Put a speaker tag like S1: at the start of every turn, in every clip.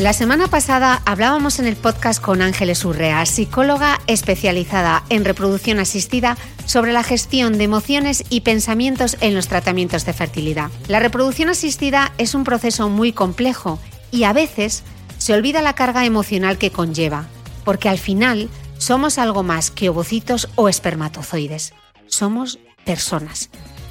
S1: La semana pasada hablábamos en el podcast con Ángeles Urrea, psicóloga especializada en reproducción asistida, sobre la gestión de emociones y pensamientos en los tratamientos de fertilidad. La reproducción asistida es un proceso muy complejo y a veces se olvida la carga emocional que conlleva, porque al final somos algo más que ovocitos o espermatozoides. Somos personas.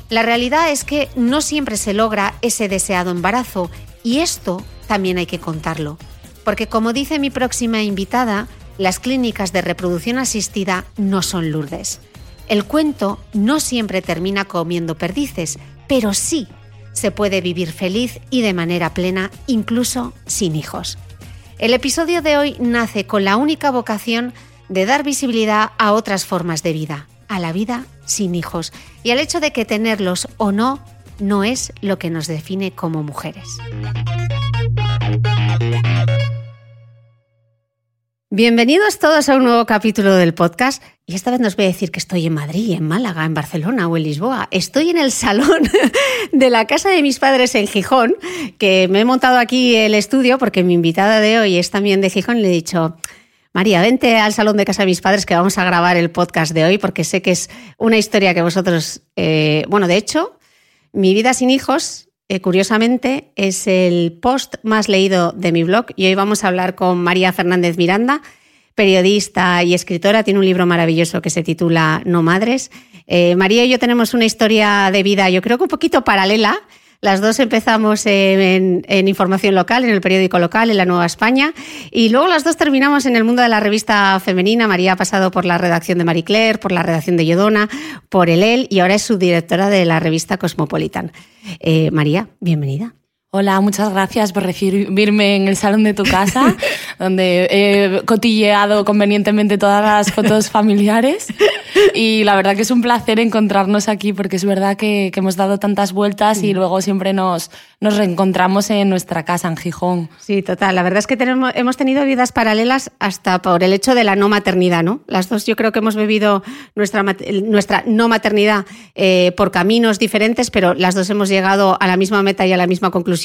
S1: La realidad es que no siempre se logra ese deseado embarazo y esto también hay que contarlo. Porque como dice mi próxima invitada, las clínicas de reproducción asistida no son lourdes. El cuento no siempre termina comiendo perdices, pero sí se puede vivir feliz y de manera plena, incluso sin hijos. El episodio de hoy nace con la única vocación de dar visibilidad a otras formas de vida, a la vida sin hijos y al hecho de que tenerlos o no no es lo que nos define como mujeres. Bienvenidos todos a un nuevo capítulo del podcast. Y esta vez nos voy a decir que estoy en Madrid, en Málaga, en Barcelona o en Lisboa. Estoy en el salón de la casa de mis padres en Gijón, que me he montado aquí el estudio porque mi invitada de hoy es también de Gijón. Le he dicho, María, vente al salón de casa de mis padres que vamos a grabar el podcast de hoy porque sé que es una historia que vosotros, eh, bueno, de hecho, mi vida sin hijos eh, curiosamente, es el post más leído de mi blog y hoy vamos a hablar con María Fernández Miranda, periodista y escritora. Tiene un libro maravilloso que se titula No Madres. Eh, María y yo tenemos una historia de vida, yo creo que un poquito paralela. Las dos empezamos en, información local, en el periódico local, en la Nueva España, y luego las dos terminamos en el mundo de la revista femenina. María ha pasado por la redacción de Marie Claire, por la redacción de Yodona, por el y ahora es subdirectora de la revista Cosmopolitan. Eh, María, bienvenida.
S2: Hola, muchas gracias por recibirme en el salón de tu casa, donde he cotilleado convenientemente todas las fotos familiares. Y la verdad que es un placer encontrarnos aquí, porque es verdad que, hemos dado tantas vueltas y luego siempre nos, nos reencontramos en nuestra casa, en Gijón.
S1: Sí, total. La verdad es que tenemos, hemos tenido vidas paralelas hasta por el hecho de la no maternidad, ¿no? Las dos yo creo que hemos vivido nuestra, nuestra no maternidad eh, por caminos diferentes, pero las dos hemos llegado a la misma meta y a la misma conclusión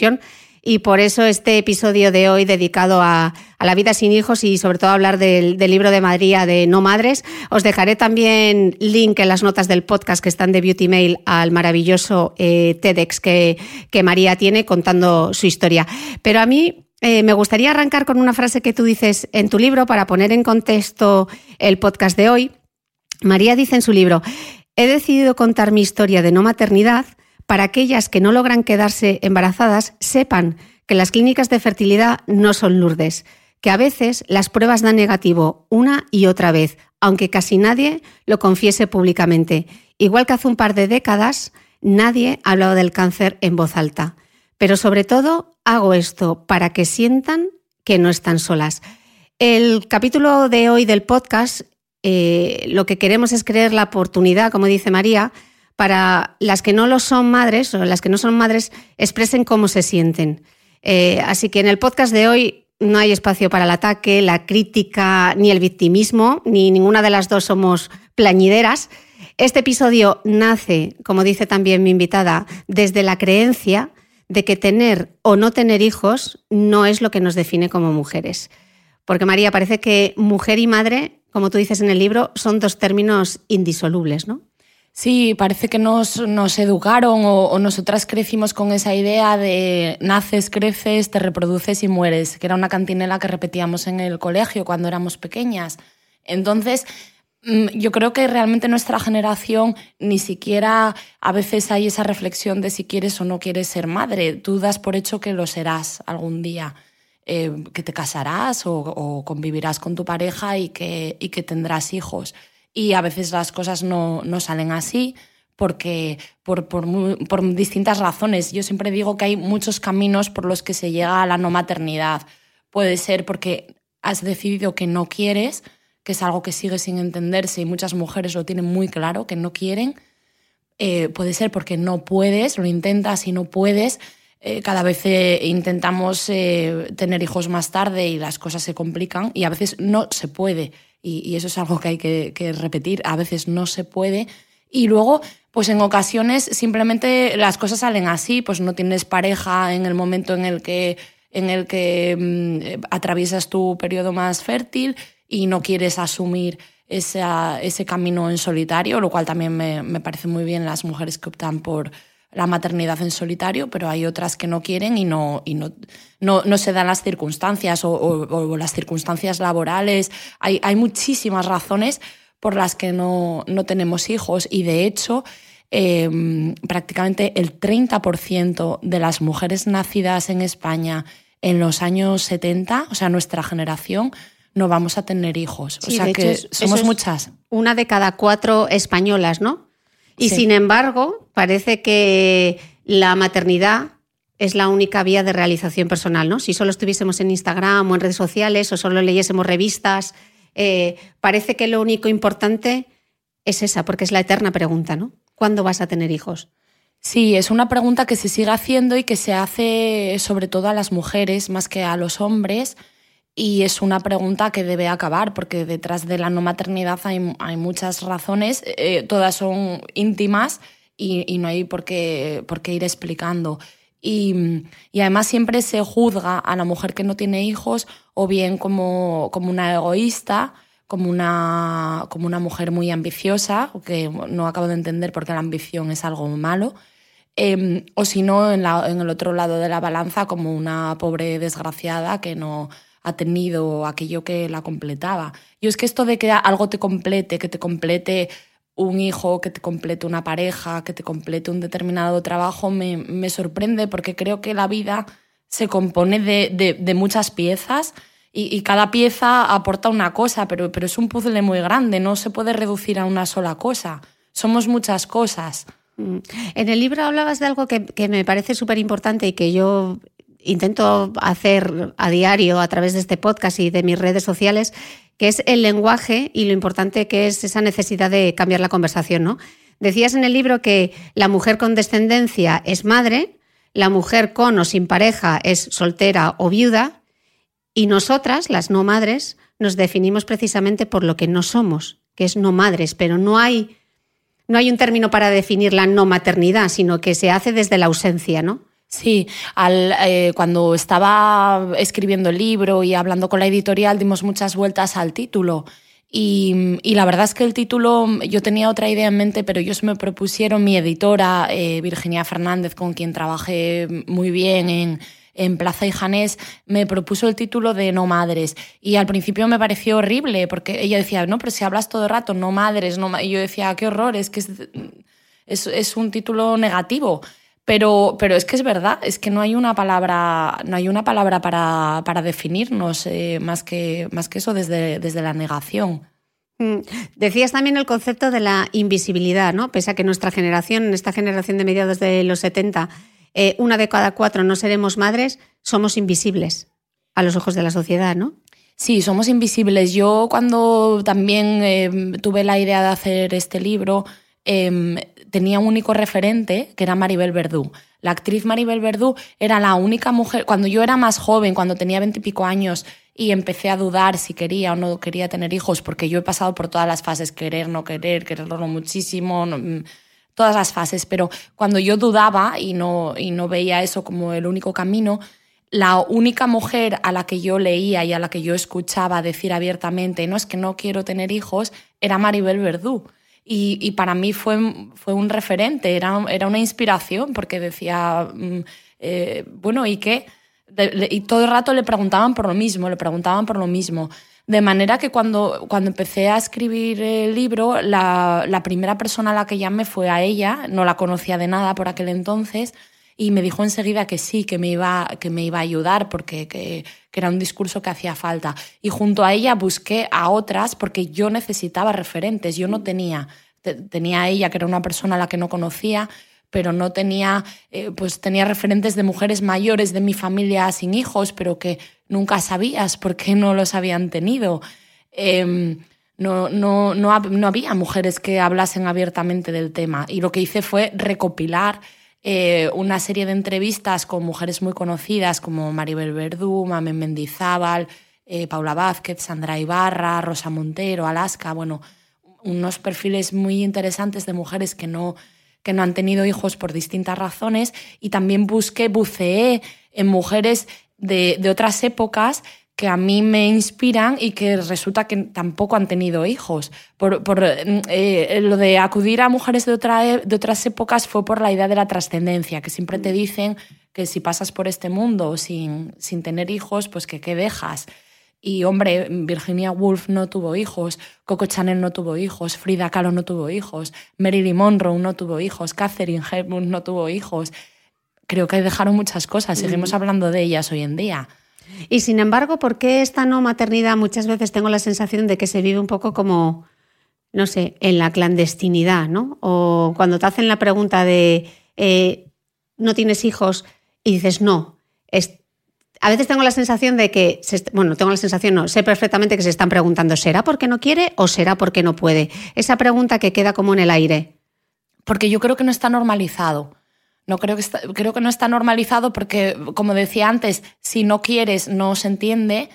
S1: y por eso este episodio de hoy dedicado a, la vida sin hijos y sobre todo hablar del, libro de María de No Madres. Os dejaré también link en las notas del podcast que están de Beauty Mail al maravilloso eh, TEDx que, que María tiene contando su historia. Pero a mí eh, me gustaría arrancar con una frase que tú dices en tu libro para poner en contexto el podcast de hoy. María dice en su libro, he decidido contar mi historia de no maternidad para aquellas que no logran quedarse embarazadas sepan que las clínicas de fertilidad no son lourdes, que a veces las pruebas dan negativo una y otra vez, aunque casi nadie lo confiese públicamente. Igual que hace un par de décadas, nadie hablaba del cáncer en voz alta. Pero sobre todo hago esto para que sientan que no están solas. El capítulo de hoy del podcast, eh, lo que queremos es crear la oportunidad, como dice María, para las que no lo son madres o las que no son madres expresen cómo se sienten. Eh, así que en el podcast de hoy no hay espacio para el ataque, la crítica ni el victimismo, ni ninguna de las dos somos plañideras. Este episodio nace, como dice también mi invitada, desde la creencia de que tener o no tener hijos no es lo que nos define como mujeres. Porque María, parece que mujer y madre, como tú dices en el libro, son dos términos indisolubles, ¿no?
S2: Sí, parece que nos, nos educaron o, nosotras crecimos con esa idea de naces, creces, te reproduces y mueres, que era una cantinela que repetíamos en el colegio cuando éramos pequeñas. Entonces, mm, yo creo que realmente nuestra generación ni siquiera a veces hay esa reflexión de si quieres o no quieres ser madre. Tú das por hecho que lo serás algún día, eh, que te casarás o, o, convivirás con tu pareja y que, y que tendrás hijos y a veces las cosas no, no salen así porque por, por, por, distintas razones. Yo siempre digo que hay muchos caminos por los que se llega a la no maternidad. Puede ser porque has decidido que no quieres, que es algo que sigue sin entenderse y muchas mujeres lo tienen muy claro, que no quieren. Eh, puede ser porque no puedes, lo intentas y no puedes. Eh, cada vez eh, intentamos tener hijos más tarde y las cosas se complican y a veces no se puede y, eso es algo que hay que, repetir, a veces no se puede. Y luego, pues en ocasiones simplemente las cosas salen así, pues no tienes pareja en el momento en el que, en el que mm, atraviesas tu periodo más fértil y no quieres asumir ese camino en solitario, lo cual también me, me parece muy bien las mujeres que optan por, la maternidad en solitario, pero hay otras que no quieren y no, y no, no, se dan las circunstancias o, las circunstancias laborales. Hay, hay, muchísimas razones por las que no, no tenemos hijos y de hecho em, prácticamente el 30% de las mujeres nacidas en España en los años 70, o sea, nuestra generación, no vamos a tener hijos. o sea que somos muchas.
S1: Una de cada cuatro españolas, ¿no? Y sin embargo, parece que la maternidad es la única vía de realización personal, ¿no? Si solo estuviésemos en Instagram o en redes sociales o solo leyésemos revistas, eh, parece que lo único importante es esa, porque es la eterna pregunta, ¿no? ¿Cuándo vas a tener hijos?
S2: Sí, es una pregunta que se sigue haciendo y que se hace sobre todo a las mujeres más que a los hombres, y es una pregunta que debe acabar, porque detrás de la no maternidad hay, muchas razones, eh, todas son íntimas y, no hay por qué, por qué ir explicando. Y, además siempre se juzga a la mujer que no tiene hijos o bien como, como una egoísta, como una, como una mujer muy ambiciosa, que no acabo de entender por qué la ambición es algo malo, em, o si no, en, en el otro lado de la balanza, como una pobre desgraciada que no ha tenido aquello que la completaba. Yo es que esto de que algo te complete, que te complete un hijo, que te complete una pareja, que te complete un determinado trabajo, me, sorprende porque creo que la vida se compone de, muchas piezas y, cada pieza aporta una cosa, pero, pero es un puzzle muy grande, no se puede reducir a una sola cosa. Somos muchas cosas.
S1: Mm. En el libro hablabas de algo que, que me parece súper importante y que yo intento hacer a diario a través de este podcast y de mis redes sociales, que es el lenguaje y lo importante que es esa necesidad de cambiar la conversación, ¿no? Decías en el libro que la mujer con descendencia es madre, la mujer con o sin pareja es soltera o viuda, y nosotras, las no madres, nos definimos precisamente por lo que no somos, que es no madres, pero no hay, no hay un término para definir la no maternidad, sino que se hace desde la ausencia, ¿no?
S2: Sí, eh, cuando estaba escribiendo el libro y hablando con la editorial dimos muchas vueltas al título. Y, la verdad es que el título, yo tenía otra idea en mente, pero ellos me propusieron, mi editora, eh, Virginia Fernández, con quien trabajé muy bien en, Plaza y Janés me propuso el título de No Madres. Y al principio me pareció horrible, porque ella decía, no, pero si hablas todo el rato, no madres, no Y yo decía, qué horror, es que es, es, un título negativo. Pero, pero es que es verdad, es que no hay una palabra, no hay una palabra para, para definirnos eh, más, que, más que eso desde, desde la negación.
S1: Mm, decías también el concepto de la invisibilidad, ¿no? Pese a que nuestra generación, esta generación de mediados de los 70, eh, una de cada cuatro no seremos madres, somos invisibles a los ojos de la sociedad, ¿no?
S2: Sí, somos invisibles. Yo cuando también em, tuve la idea de hacer este libro, em, tenía un único referente, que era Maribel Verdú. La actriz Maribel Verdú era la única mujer, cuando yo era más joven, cuando tenía veintipico años, y empecé a dudar si quería o no quería tener hijos, porque yo he pasado por todas las fases, querer, no querer, quererlo muchísimo, mm, todas las fases, pero cuando yo dudaba y no, y no veía eso como el único camino, la única mujer a la que yo leía y a la que yo escuchaba decir abiertamente, no es que no quiero tener hijos, era Maribel Verdú. Y, y para mí fue, fue un referente, era, era una inspiración, porque decía, mm, eh, bueno, ¿y qué? y todo el rato le preguntaban por lo mismo, le preguntaban por lo mismo. De manera que cuando, cuando empecé a escribir el libro, la, la, primera persona a la que llamé fue a ella, no la conocía de nada por aquel entonces, y me dijo enseguida que sí, que me iba, que me iba a ayudar porque que, que era un discurso que hacía falta. Y junto a ella busqué a otras porque yo necesitaba referentes, yo no tenía. Tenía a ella, que era una persona a la que no conocía, pero no tenía, eh, pues tenía referentes de mujeres mayores de mi familia sin hijos, pero que nunca sabías por qué no los habían tenido. Em, no, no, no, no, había mujeres que hablasen abiertamente del tema y lo que hice fue recopilar eh, una serie de entrevistas con mujeres muy conocidas como Maribel Verdú, Mamen Mendizábal, eh, Paula Vázquez, Sandra Ibarra, Rosa Montero, Alaska, bueno, unos perfiles muy interesantes de mujeres que no, que no han tenido hijos por distintas razones. Y también busqué, buceé en mujeres de, otras épocas que a mí me inspiran y que resulta que tampoco han tenido hijos. Por, eh, lo de acudir a mujeres de, otra, e, de otras épocas fue por la idea de la trascendencia, que siempre te dicen que si pasas por este mundo sin, sin tener hijos, pues que qué dejas. Y hombre, Virginia Woolf no tuvo hijos, Coco Chanel no tuvo hijos, Frida Kahlo no tuvo hijos, Marilyn Monroe no tuvo hijos, Catherine Hepburn no tuvo hijos. Creo que dejaron muchas cosas, seguimos mm. hablando de ellas hoy en día.
S1: Y sin embargo, ¿por qué esta no maternidad muchas veces tengo la sensación de que se vive un poco como, no sé, en la clandestinidad, ¿no? O cuando te hacen la pregunta de, eh, ¿no tienes hijos? Y dices, no, a veces tengo la sensación de que, bueno, tengo la sensación, no, sé perfectamente que se están preguntando, ¿será porque no quiere o será porque no puede? Esa pregunta que queda como en el aire.
S2: Porque yo creo que no está normalizado. No creo que creo que no está normalizado porque, como decía antes, si no quieres no se entiende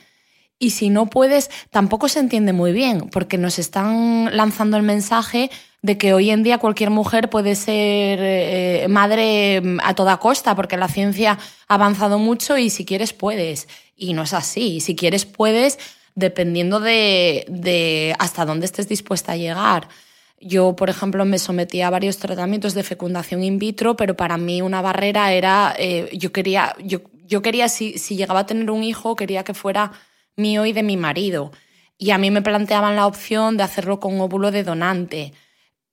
S2: y si no puedes tampoco se entiende muy bien porque nos están lanzando el mensaje de que hoy en día cualquier mujer puede ser eh, madre mm, a toda costa, porque la ciencia ha avanzado mucho y si quieres puedes. Y no es así. Si quieres puedes, dependiendo de, hasta dónde estés dispuesta a llegar. Yo, por ejemplo, me sometí a varios tratamientos de fecundación in vitro, pero para mí una barrera era, eh, yo quería, yo, yo quería si, si llegaba a tener un hijo, quería que fuera mío y de mi marido. Y a mí me planteaban la opción de hacerlo con óvulo de donante.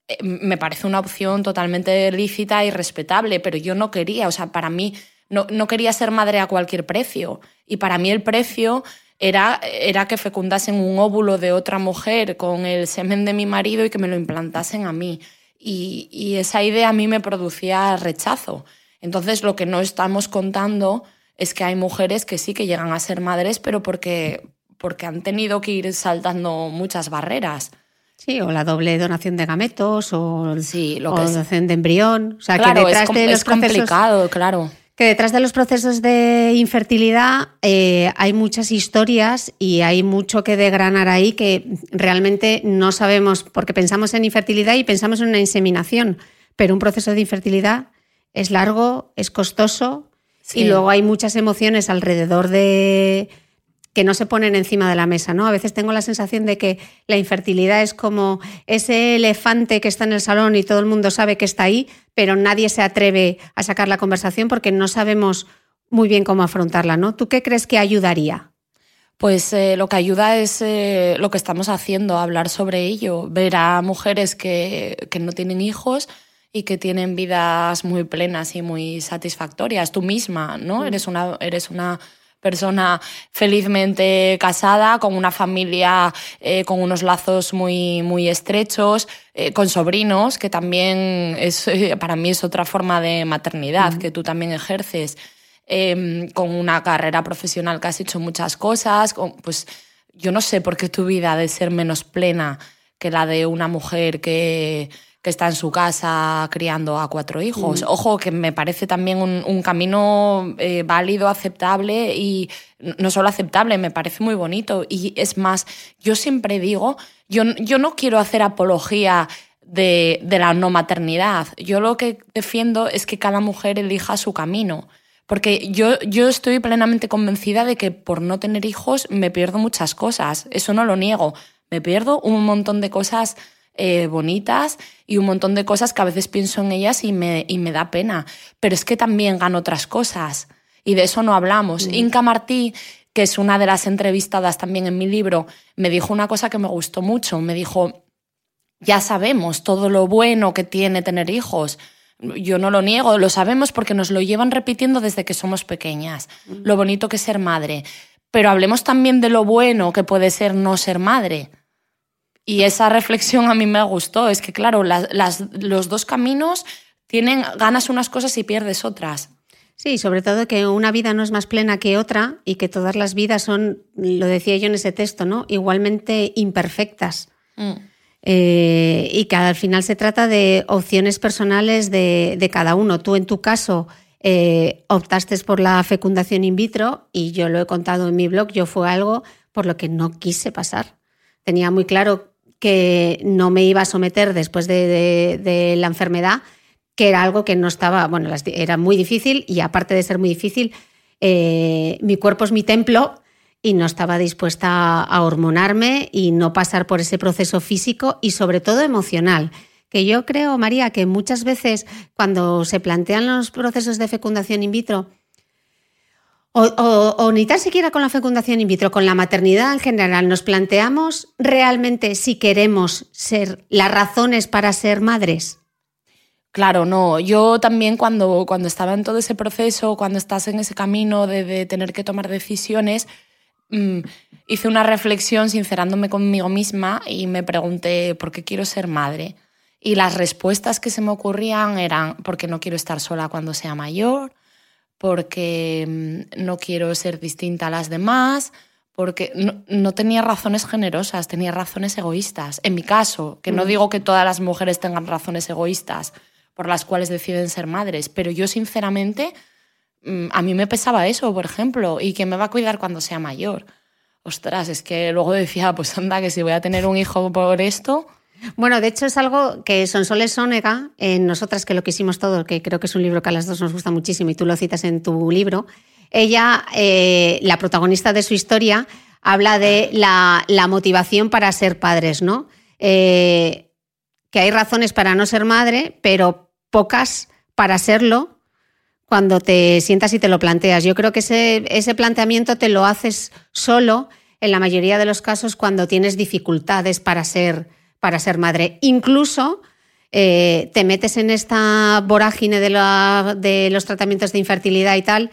S2: Eh, me parece una opción totalmente lícita y respetable, pero yo no quería, o sea, para mí no, no quería ser madre a cualquier precio. Y para mí el precio era, era que fecundasen un óvulo de otra mujer con el semen de mi marido y que me lo implantasen a mí. Y, y esa idea a mí me producía rechazo. Entonces lo que no estamos contando es que hay mujeres que sí que llegan a ser madres, pero porque, porque han tenido que ir saltando muchas barreras.
S1: Sí, o la doble donación de gametos, o, sí, lo donación de embrión. O sea, que detrás de los
S2: complicado, claro.
S1: Que detrás de los procesos de infertilidad eh, hay muchas historias y hay mucho que degranar ahí que realmente no sabemos, porque pensamos en infertilidad y pensamos en una inseminación, pero un proceso de infertilidad es largo, es costoso y luego hay muchas emociones alrededor de, que no se ponen encima de la mesa, ¿no? A veces tengo la sensación de que la infertilidad es como ese elefante que está en el salón y todo el mundo sabe que está ahí, pero nadie se atreve a sacar la conversación porque no sabemos muy bien cómo afrontarla, ¿no? ¿Tú qué crees que ayudaría?
S2: Pues eh, lo que ayuda es eh, lo que estamos haciendo, hablar sobre ello, ver a mujeres que, que no tienen hijos y que tienen vidas muy plenas y muy satisfactorias. Tú misma, ¿no? Mm. Eres, una, eres una persona felizmente casada, con una familia eh, con unos lazos muy, muy estrechos, con sobrinos, que también es, para mí es otra forma de maternidad que tú también ejerces. Em, con una carrera profesional que has hecho muchas cosas, pues yo no sé por qué tu vida ha de ser menos plena que la de una mujer que, que está en su casa criando a cuatro hijos. Mm. Ojo, que me parece también un, camino eh, válido, aceptable y no solo aceptable, me parece muy bonito. Y es más, yo siempre digo, yo, yo no quiero hacer apología de, de la no maternidad. Yo lo que defiendo es que cada mujer elija su camino. Porque yo, yo estoy plenamente convencida de que por no tener hijos me pierdo muchas cosas. Eso no lo niego. Me pierdo un montón de cosas eh, bonitas y un montón de cosas que a veces pienso en ellas y me, y me da pena. Pero es que también gano otras cosas. Y de eso no hablamos. Mm. Inca Martí, que es una de las entrevistadas también en mi libro, me dijo una cosa que me gustó mucho. Me dijo, ya sabemos todo lo bueno que tiene tener hijos yo no lo niego, lo sabemos porque nos lo llevan repitiendo desde que somos pequeñas, lo bonito que es ser madre. Pero hablemos también de lo bueno que puede ser no ser madre. Y esa reflexión a mí me gustó. Es que, claro, los dos caminos tienen, ganas unas cosas y pierdes otras.
S1: Sí, sobre todo que una vida no es más plena que otra y que todas las vidas son, lo decía yo en ese texto, ¿no? Igualmente imperfectas. Mm. Eh, y que al final se trata de opciones personales de, cada uno. Tú en tu caso eh, optaste por la fecundación in vitro y yo lo he contado en mi blog, yo fue algo por lo que no quise pasar. Tenía muy claro que no me iba a someter después de, la enfermedad, que era algo que no estaba, bueno, era muy difícil y aparte de ser muy difícil, eh, mi cuerpo es mi templo y no estaba dispuesta a hormonarme y no pasar por ese proceso físico y sobre todo emocional. Que yo creo, María, que muchas veces cuando se plantean los procesos de fecundación in vitro, o, ni tan siquiera con la fecundación in vitro, con la maternidad en general, nos planteamos realmente si queremos ser las razones para ser madres.
S2: Claro, no. Yo también cuando, cuando estaba en todo ese proceso, cuando estás en ese camino de, tener que tomar decisiones, Mm, hice una reflexión sincerándome conmigo misma y me pregunté por qué quiero ser madre. Y las respuestas que se me ocurrían eran porque no quiero estar sola cuando sea mayor, porque mm, no quiero ser distinta a las demás, porque no, tenía razones generosas, tenía razones egoístas. En mi caso, que no mm. digo que todas las mujeres tengan razones egoístas por las cuales deciden ser madres, pero yo sinceramente Mm, a mí me pesaba eso, por ejemplo, y que me va a cuidar cuando sea mayor. Ostras, es que luego decía, pues anda, que si voy a tener un hijo por esto.
S1: Bueno, de hecho es algo que Sonsoles Sónega, en Nosotras que lo quisimos todo, que creo que es un libro que a las dos nos gusta muchísimo y tú lo citas en tu libro, ella, eh, la protagonista de su historia, habla de la, motivación para ser padres, ¿no? Eh, que hay razones para no ser madre, pero pocas para serlo cuando te sientas y te lo planteas. Yo creo que ese, ese planteamiento te lo haces solo en la mayoría de los casos cuando tienes dificultades para ser, para ser madre. Incluso eh, te metes en esta vorágine de, de los tratamientos de infertilidad y tal.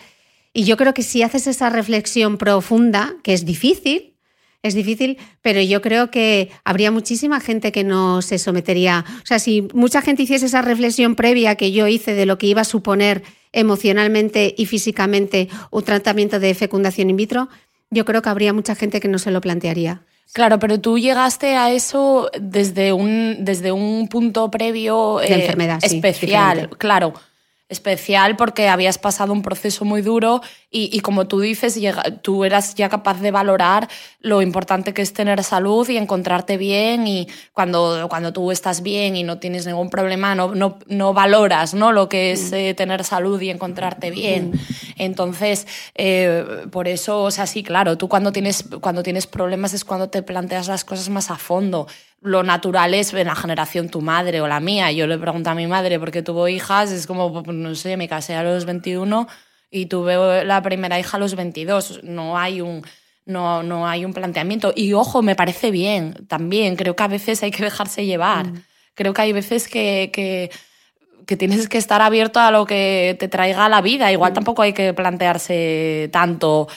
S1: Y yo creo que si haces esa reflexión profunda, que es difícil, es difícil, pero yo creo que habría muchísima gente que no se sometería. O sea, si mucha gente hiciese esa reflexión previa que yo hice de lo que iba a suponer emocionalmente y físicamente un tratamiento de fecundación in vitro, yo creo que habría mucha gente que no se lo plantearía.
S2: Claro, pero tú llegaste a eso desde un, desde un punto previo
S1: de enfermedad,
S2: especial, claro especial porque habías pasado un proceso muy duro y, como tú dices, tú eras ya capaz de valorar lo importante que es tener salud y encontrarte bien y cuando, cuando tú estás bien y no tienes ningún problema, no, no, no valoras ¿no? lo que es mm. eh, tener salud y encontrarte bien. Entonces, eh, por eso, o sea, sí, claro, tú cuando tienes, cuando tienes problemas es cuando te planteas las cosas más a fondo lo natural es en la generación tu madre o la mía. Yo le pregunto a mi madre por qué tuvo hijas, es como, pues, no sé, me casé a los 21 y tuve la primera hija a los 22. No hay un, no, no hay un planteamiento. Y ojo, me parece bien también. Creo que a veces hay que dejarse llevar. Mm. Creo que hay veces que, que, que, tienes que estar abierto a lo que te traiga la vida. Igual mm. tampoco hay que plantearse tanto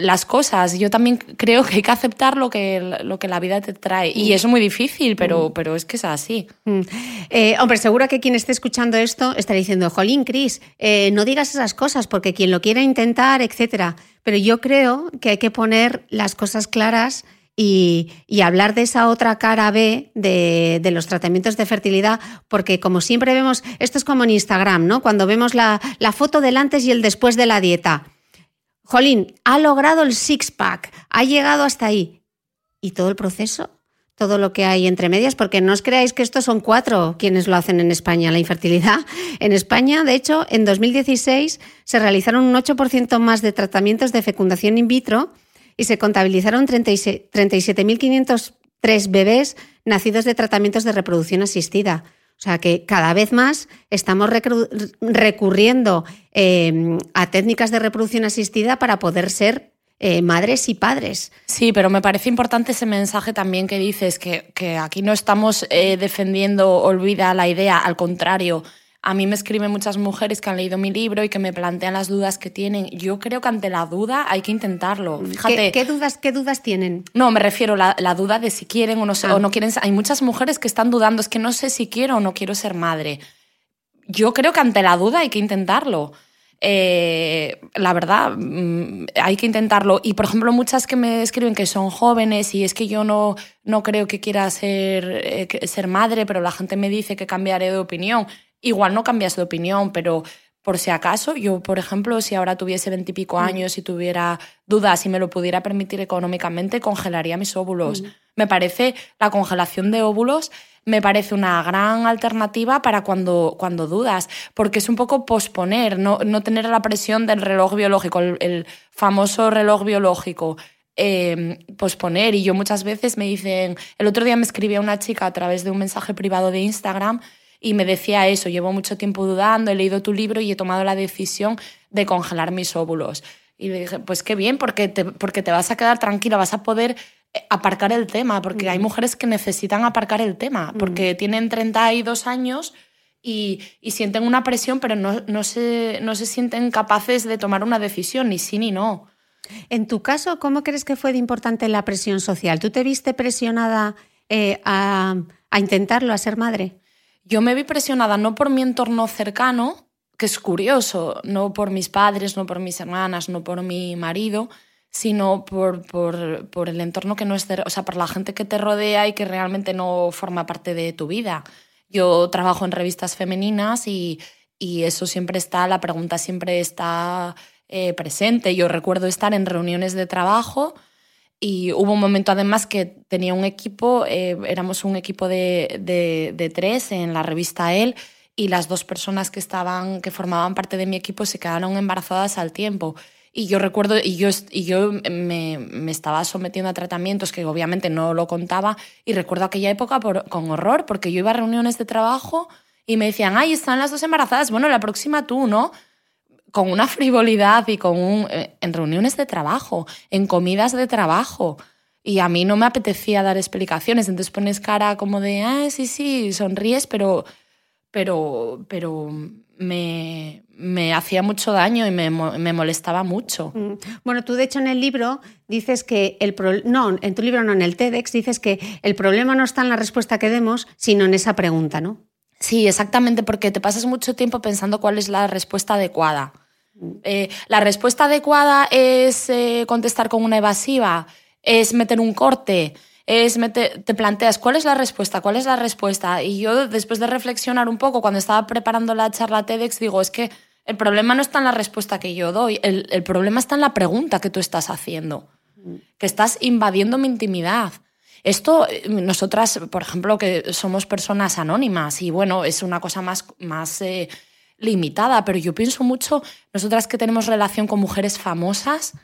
S2: las cosas. Yo también creo que hay que aceptar lo que, lo que la vida te trae. Y mm. es muy difícil, pero, mm. pero es que es así.
S1: Mm. Eh, hombre, seguro que quien esté escuchando esto estará diciendo, Jolín, Cris, eh, no digas esas cosas porque quien lo quiera intentar, etcétera. Pero yo creo que hay que poner las cosas claras y, hablar de esa otra cara B de, de, los tratamientos de fertilidad, porque como siempre vemos, esto es como en Instagram, ¿no? Cuando vemos la, la foto del antes y el después de la dieta Jolín, ha logrado el six-pack, ha llegado hasta ahí. ¿Y todo el proceso? Todo lo que hay entre medias, porque no os creáis que estos son cuatro quienes lo hacen en España, la infertilidad. En España, de hecho, en 2016 se realizaron un 8% más de tratamientos de fecundación in vitro y se contabilizaron 37.503 bebés nacidos de tratamientos de reproducción asistida. O sea que cada vez más estamos recurriendo em, a técnicas de reproducción asistida para poder ser eh, madres y padres.
S2: Sí, pero me parece importante ese mensaje también que dices, que, que aquí no estamos eh, defendiendo, olvida la idea, al contrario, a mí me escriben muchas mujeres que han leído mi libro y que me plantean las dudas que tienen. Yo creo que ante la duda hay que intentarlo. Fíjate.
S1: ¿Qué, dudas, qué dudas tienen?
S2: No, me refiero a la, duda de si quieren o no, o no quieren. Hay muchas mujeres que están dudando, es que no sé si quiero o no quiero ser madre. Yo creo que ante la duda hay que intentarlo. Eh, la verdad, mm, hay que intentarlo. Y, por ejemplo, muchas que me escriben que son jóvenes y es que yo no, no creo que quiera ser, eh, ser madre, pero la gente me dice que cambiaré de opinión igual no cambias de opinión, pero por si acaso, yo, por ejemplo, si ahora tuviese veintipico mm. años y tuviera dudas y me lo pudiera permitir económicamente, congelaría mis óvulos. Mm. Me parece la congelación de óvulos me parece una gran alternativa para cuando, cuando dudas, porque es un poco posponer, no, no tener la presión del reloj biológico, el, famoso reloj biológico. Em, posponer y yo muchas veces me dicen, el otro día me escribía una chica a través de un mensaje privado de Instagram y me decía eso, llevo mucho tiempo dudando, he leído tu libro y he tomado la decisión de congelar mis óvulos. Y le dije, pues qué bien, porque te, porque te vas a quedar tranquila, vas a poder eh, aparcar el tema, porque hay mujeres que necesitan aparcar el tema, porque tienen 32 años y, y, sienten una presión, pero no, no, se, no se sienten capaces de tomar una decisión, ni sí ni no.
S1: En tu caso, ¿cómo crees que fue de importante la presión social? ¿Tú te viste presionada eh, a, a intentarlo, a ser madre?
S2: Yo me vi presionada no por mi entorno cercano, que es curioso, no por mis padres, no por mis hermanas, no por mi marido, sino por, por, por el entorno que no es, o sea, por la gente que te rodea y que realmente no forma parte de tu vida. Yo trabajo en revistas femeninas y, y eso siempre está, la pregunta siempre está eh, presente. Yo recuerdo estar en reuniones de trabajo y hubo un momento además que tenía un equipo, eh, éramos un equipo de, de, tres en la revista Él y las dos personas que, estaban, que formaban parte de mi equipo se quedaron embarazadas al tiempo. Y yo recuerdo, y yo, y yo me, me, estaba sometiendo a tratamientos que obviamente no lo contaba, y recuerdo aquella época con horror, porque yo iba a reuniones de trabajo y me decían, ay, están las dos embarazadas, bueno, la próxima tú, ¿no? Con una frivolidad y con un, eh, en reuniones de trabajo, en comidas de trabajo. Y a mí no me apetecía dar explicaciones. Entonces pones cara como de, ah, sí, sí, sonríes, pero, pero, pero me, me hacía mucho daño y me, me, molestaba mucho. Mm.
S1: Bueno, tú de hecho en el libro dices que el no, en tu libro no, en el TEDx dices que el problema no está en la respuesta que demos, sino en esa pregunta, ¿no?
S2: Sí, exactamente, porque te pasas mucho tiempo pensando cuál es la respuesta adecuada. Eh, la respuesta adecuada es eh, contestar con una evasiva, es meter un corte, es meter, te planteas cuál es la respuesta, cuál es la respuesta. Y yo después de reflexionar un poco, cuando estaba preparando la charla TEDx, digo, es que el problema no está en la respuesta que yo doy, el, el problema está en la pregunta que tú estás haciendo, que estás invadiendo mi intimidad. Esto, eh, nosotras, por ejemplo, que somos personas anónimas y bueno, es una cosa más, más limitada, pero yo pienso mucho, nosotras que tenemos relación con mujeres famosas,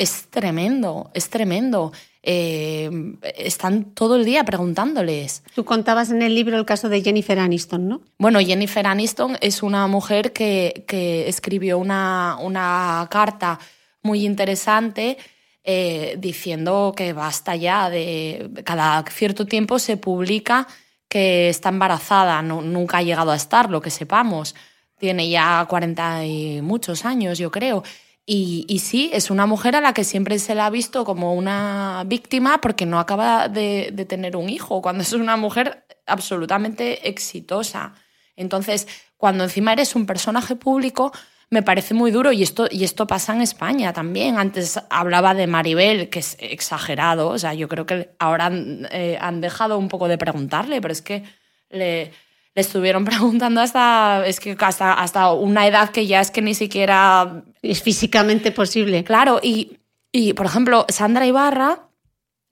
S2: es tremendo, es tremendo. eh, están todo el día preguntándoles.
S1: Tú contabas en el libro el caso de Jennifer Aniston, ¿no?
S2: Bueno, Jennifer Aniston es una mujer que, que escribió una, una, carta muy interesante eh, diciendo que basta ya de... Cada cierto tiempo se publica que está embarazada, no, nunca ha llegado a estar, lo que sepamos. Tiene ya 40 y muchos años, yo creo. Y, sí, es una mujer a la que siempre se la ha visto como una víctima porque no acaba de, tener un hijo, cuando es una mujer absolutamente exitosa. Entonces, cuando encima eres un personaje público, me parece muy duro y esto, y esto pasa en España también. Antes hablaba de Maribel, que es exagerado, o sea, yo creo que ahora han, eh, han dejado un poco de preguntarle, pero es que le, le estuvieron preguntando hasta, es que hasta, hasta una edad que ya es que ni siquiera...
S1: Es físicamente posible.
S2: Claro, y, y por ejemplo, Sandra Ibarra,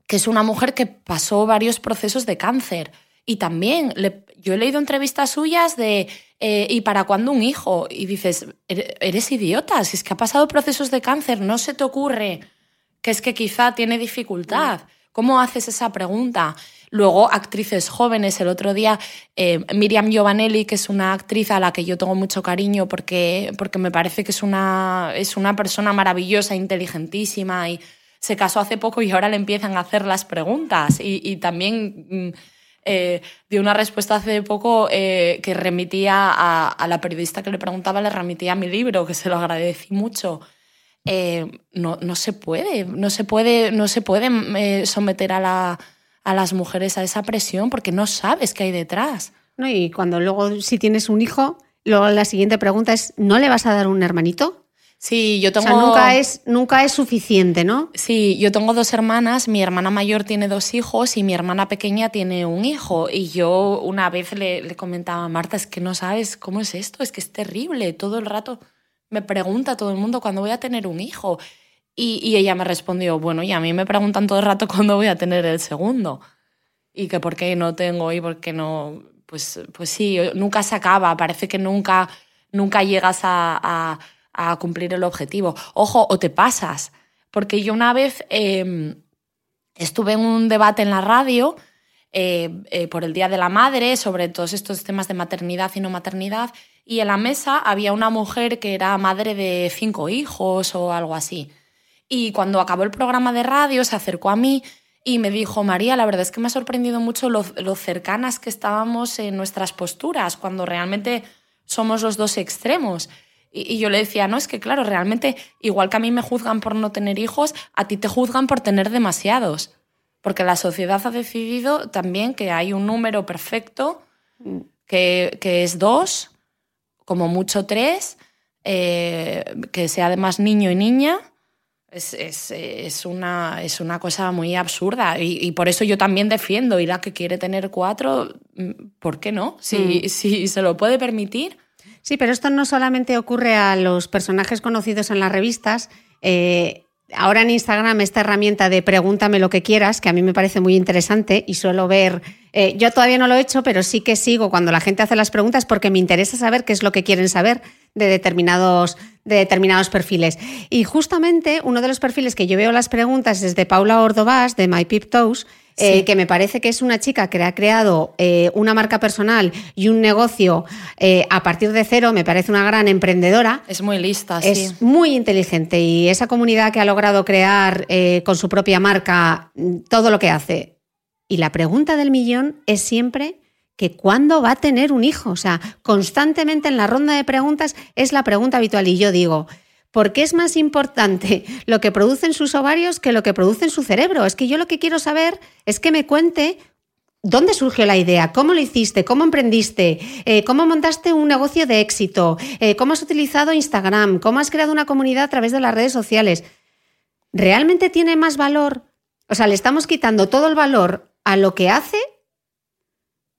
S2: que es una mujer que pasó varios procesos de cáncer. Y también le, yo he leído entrevistas suyas de eh, ¿y para cuándo un hijo? Y dices, eres idiota, si es que ha pasado procesos de cáncer, no se te ocurre que es que quizá tiene dificultad. ¿Cómo haces esa pregunta? Luego, actrices jóvenes. El otro día, eh, Miriam Giovanelli, que es una actriz a la que yo tengo mucho cariño porque, porque me parece que es una, es una persona maravillosa, inteligentísima y se casó hace poco y ahora le empiezan a hacer las preguntas. Y, también mm, eh, dio una respuesta hace poco eh, que remitía a, la periodista que le preguntaba, le remitía mi libro, que se lo agradecí mucho. no, no se puede, no se puede, no se puede someter a la a las mujeres a esa presión porque no sabes qué hay detrás.
S1: No, y cuando luego, si tienes un hijo, luego la siguiente pregunta es, ¿no le vas a dar un hermanito?
S2: Sí, yo tengo.
S1: O sea, nunca es, nunca es suficiente, ¿no?
S2: Sí, yo tengo dos hermanas. Mi hermana mayor tiene dos hijos y mi hermana pequeña tiene un hijo. Y yo una vez le, le comentaba a Marta, es que no sabes cómo es esto, es que es terrible. Todo el rato me pregunta todo el mundo cuándo voy a tener un hijo. Y, ella me respondió, bueno, y a mí me preguntan todo el rato cuándo voy a tener el segundo. Y que por qué no tengo y por qué no... Pues, pues sí, nunca se acaba, parece que nunca, nunca llegas a, cumplir el objetivo. Ojo, o te pasas. Porque yo una vez em, estuve en un debate en la radio eh, eh, por el Día de la Madre sobre todos estos temas de maternidad y no maternidad y en la mesa había una mujer que era madre de cinco hijos o algo así. Y cuando acabó el programa de radio se acercó a mí y me dijo, María, la verdad es que me ha sorprendido mucho lo, cercanas que estábamos en nuestras posturas, cuando realmente somos los dos extremos. Y, y, yo le decía, no, es que claro, realmente, igual que a mí me juzgan por no tener hijos, a ti te juzgan por tener demasiados. Porque la sociedad ha decidido también que hay un número perfecto, que, que es dos, como mucho tres, eh, que sea además niño y niña, es, es, es, una, es una cosa muy absurda y, por eso yo también defiendo y la que quiere tener cuatro, mm, ¿por qué no? Si, mm. si se lo puede permitir.
S1: Sí, pero esto no solamente ocurre a los personajes conocidos en las revistas. Eh, ahora en Instagram esta herramienta de pregúntame lo que quieras, que a mí me parece muy interesante y suelo ver, eh, yo todavía no lo he hecho, pero sí que sigo cuando la gente hace las preguntas porque me interesa saber qué es lo que quieren saber de determinados, de determinados perfiles. Y justamente uno de los perfiles que yo veo las preguntas es de Paula Ordovás, de My Pip Toes, eh, que me parece que es una chica que ha creado eh, una marca personal y un negocio eh, a partir de cero, me parece una gran emprendedora.
S2: Es muy lista,
S1: Es muy inteligente y esa comunidad que ha logrado crear con su propia marca mm, todo lo que hace. Y la pregunta del millón es siempre que cuándo va a tener un hijo. O sea, constantemente en la ronda de preguntas es la pregunta habitual. Y yo digo, ¿por qué es más importante lo que producen sus ovarios que lo que produce en su cerebro? Es que yo lo que quiero saber es que me cuente ¿Dónde surgió la idea? ¿Cómo lo hiciste? ¿Cómo emprendiste? Eh, ¿Cómo montaste un negocio de éxito? Eh, ¿Cómo has utilizado Instagram? ¿Cómo has creado una comunidad a través de las redes sociales? ¿Realmente tiene más valor? O sea, le estamos quitando todo el valor a lo que hace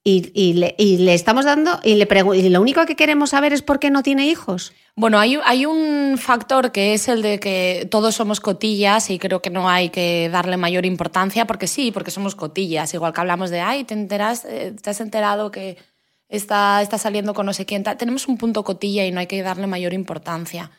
S1: y, le, estamos dando, y, le y lo único que queremos saber es por qué no tiene hijos.
S2: Bueno, hay, hay, un factor que es el de que todos somos cotillas y creo que no hay que darle mayor importancia, porque sí, porque somos cotillas. Igual que hablamos de, ay, te enteras, eh, te has enterado que está, está saliendo con no sé quién. Tenemos un punto cotilla y no hay que darle mayor importancia.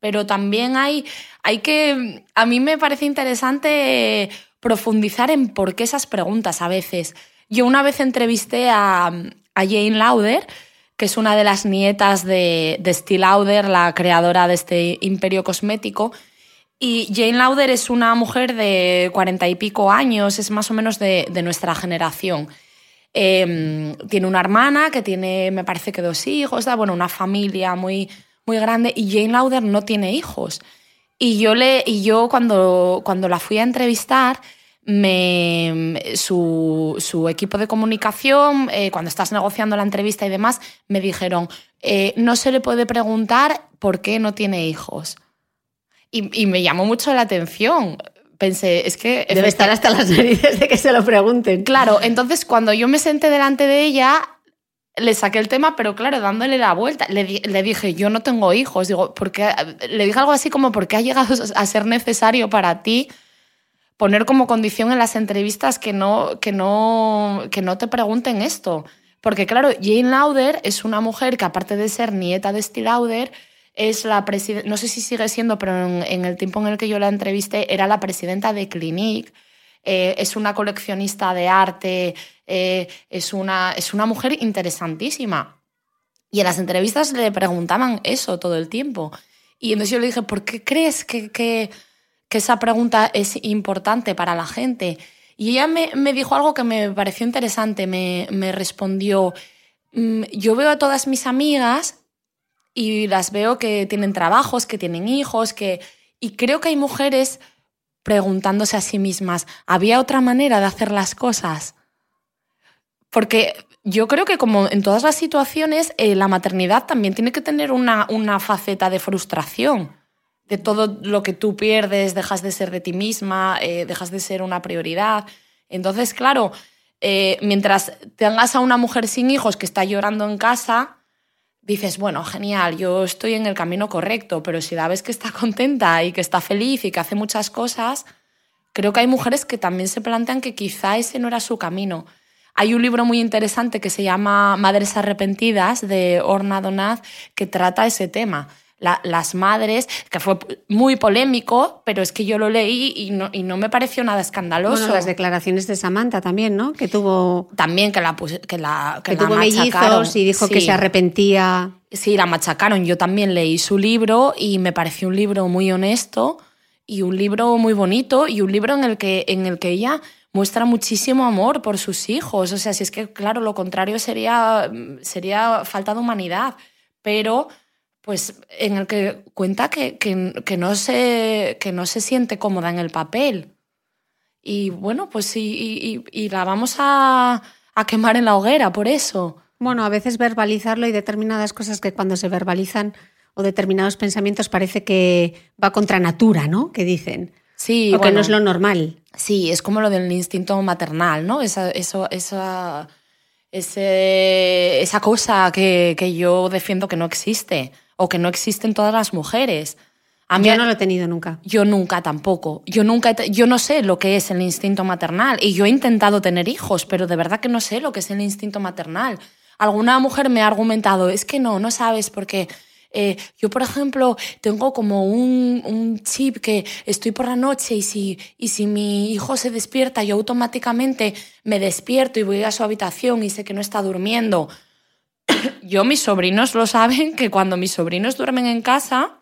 S2: Pero también hay, hay que, a mí me parece interesante profundizar en por qué esas preguntas a veces. Yo una vez entrevisté a, a Jane Lauder, que es una de las nietas de, de Steve Lauder, la creadora de este imperio cosmético. Y Jane Lauder es una mujer de cuarenta y pico años, es más o menos de, de nuestra generación. Eh, tiene una hermana que tiene, me parece que dos hijos, da, bueno, una familia muy, muy grande y Jane Lauder no tiene hijos. Y yo, le, y yo cuando, cuando la fui a entrevistar, me, su, su equipo de comunicación, eh, cuando estás negociando la entrevista y demás, me dijeron, eh, no se le puede preguntar por qué no tiene hijos. Y, y me llamó mucho la atención. Pensé, es que...
S1: Debe estar hasta las narices de que se lo pregunten.
S2: Claro, entonces cuando yo me senté delante de ella, le saqué el tema, pero claro, dándole la vuelta, le, le, dije, yo no tengo hijos, digo, porque le dije algo así como, ¿por qué ha llegado a ser necesario para ti poner como condición en las entrevistas que no, que no, que no te pregunten esto? Porque claro, Jane Lauder es una mujer que aparte de ser nieta de Steve Lauder, es la no sé si sigue siendo, pero en, en, el tiempo en el que yo la entrevisté, era la presidenta de Clinique, eh, es una coleccionista de arte, eh, es, una, es una mujer interesantísima. Y en las entrevistas le preguntaban eso todo el tiempo. Y entonces yo le dije, ¿por qué crees que, que esa pregunta es importante para la gente? Y ella me, me dijo algo que me pareció interesante, me, me respondió, mm, yo veo a todas mis amigas y las veo que tienen trabajos, que tienen hijos, que... Y creo que hay mujeres preguntándose a sí mismas, ¿había otra manera de hacer las cosas? Porque yo creo que como en todas las situaciones, eh, la maternidad también tiene que tener una, una faceta de frustración, de todo lo que tú pierdes, dejas de ser de ti misma, eh, dejas de ser una prioridad. Entonces, claro, eh, mientras tengas a una mujer sin hijos que está llorando en casa, dices, bueno, genial, yo estoy en el camino correcto, pero si la ves que está contenta y que está feliz y que hace muchas cosas, creo que hay mujeres que también se plantean que quizá ese no era su camino. Hay un libro muy interesante que se llama Madres Arrepentidas de Orna Donaz que trata ese tema la, las madres, que fue muy polémico, pero es que yo lo leí y no, y no me pareció nada escandaloso.
S1: Bueno, las declaraciones de Samantha también, ¿no? Que tuvo...
S2: También que la, que la,
S1: que, que la tuvo machacaron. y dijo sí. que se arrepentía.
S2: Sí, la machacaron. Yo también leí su libro y me pareció un libro muy honesto y un libro muy bonito y un libro en el que, en el que ella muestra muchísimo amor por sus hijos. O sea, si es que, claro, lo contrario sería, sería falta de humanidad. Pero pues en el que cuenta que, que, que, no se, que no se siente cómoda en el papel. Y bueno, pues y, y, y la vamos a, a, quemar en la hoguera por eso.
S1: Bueno, a veces verbalizarlo y determinadas cosas que cuando se verbalizan o determinados pensamientos parece que va contra natura, ¿no? Que dicen.
S2: Sí,
S1: o bueno, que no es lo normal.
S2: Sí, es como lo del instinto maternal, ¿no? Esa, eso, esa, ese, esa cosa que, que yo defiendo que no existe o que no existen todas las mujeres.
S1: A mí, yo no lo he tenido nunca.
S2: Yo nunca tampoco. Yo nunca, yo no sé lo que es el instinto maternal y yo he intentado tener hijos, pero de verdad que no sé lo que es el instinto maternal. Alguna mujer me ha argumentado, es que no, no sabes porque eh, yo, por ejemplo, tengo como un, un, chip que estoy por la noche y si, y si mi hijo se despierta, yo automáticamente me despierto y voy a su habitación y sé que no está durmiendo yo, mis sobrinos lo saben, que cuando mis sobrinos duermen en casa,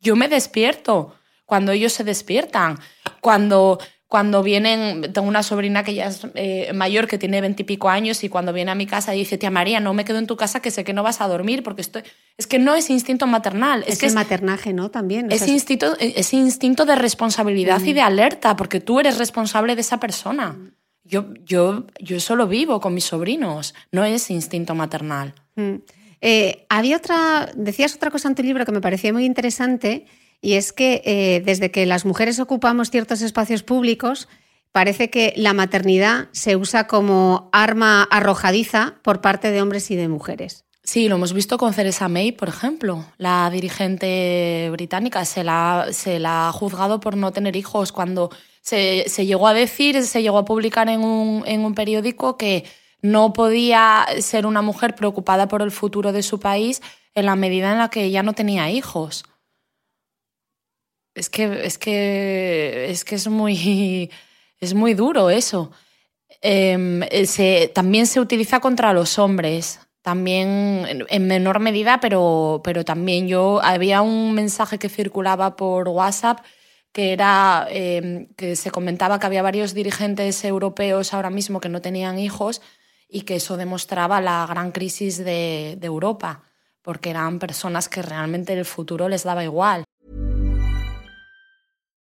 S2: yo me despierto cuando ellos se despiertan. Cuando, cuando vienen, tengo una sobrina que ya es eh, mayor, que tiene veintipico años, y cuando viene a mi casa dice, tía María, no me quedo en tu casa que sé que no vas a dormir, porque estoy... Es que no es instinto maternal.
S1: Es,
S2: es que
S1: el
S2: es,
S1: maternaje, ¿no? También.
S2: Es, o sea, instinto, es instinto de responsabilidad mm. y de alerta, porque tú eres responsable de esa persona. Mm. Yo, yo, yo solo vivo con mis sobrinos, no es instinto maternal.
S1: Mm. Eh, había otra, decías otra cosa en tu libro que me parecía muy interesante, y es que eh, desde que las mujeres ocupamos ciertos espacios públicos, parece que la maternidad se usa como arma arrojadiza por parte de hombres y de mujeres.
S2: Sí, lo hemos visto con Theresa May, por ejemplo. La dirigente británica se la, se la ha juzgado por no tener hijos cuando se, llegó a decir, se llegó a publicar en un, en un periódico que no podía ser una mujer preocupada por el futuro de su país en la medida en la que ella no tenía hijos. Es que es, que, es, que es muy... Es muy duro eso. Em, se, también se utiliza contra los hombres, también en menor medida, pero, pero también yo había un mensaje que circulaba por WhatsApp que era em, que se comentaba que había varios dirigentes europeos ahora mismo que no tenían hijos y que eso demostraba la gran crisis de, de Europa, porque eran personas que realmente el futuro les daba igual.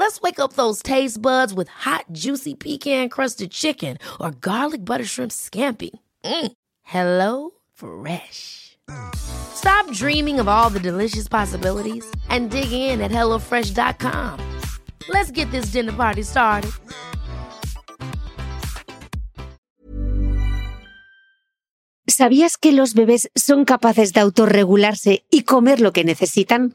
S3: Let's wake up those taste buds with hot, juicy pecan crusted chicken or garlic butter shrimp scampi. Mm. Hello Fresh. Stop dreaming of all the delicious possibilities and dig in at HelloFresh.com. Let's get this dinner party started.
S1: ¿Sabías que los bebés son capaces de autorregularse y comer lo que necesitan?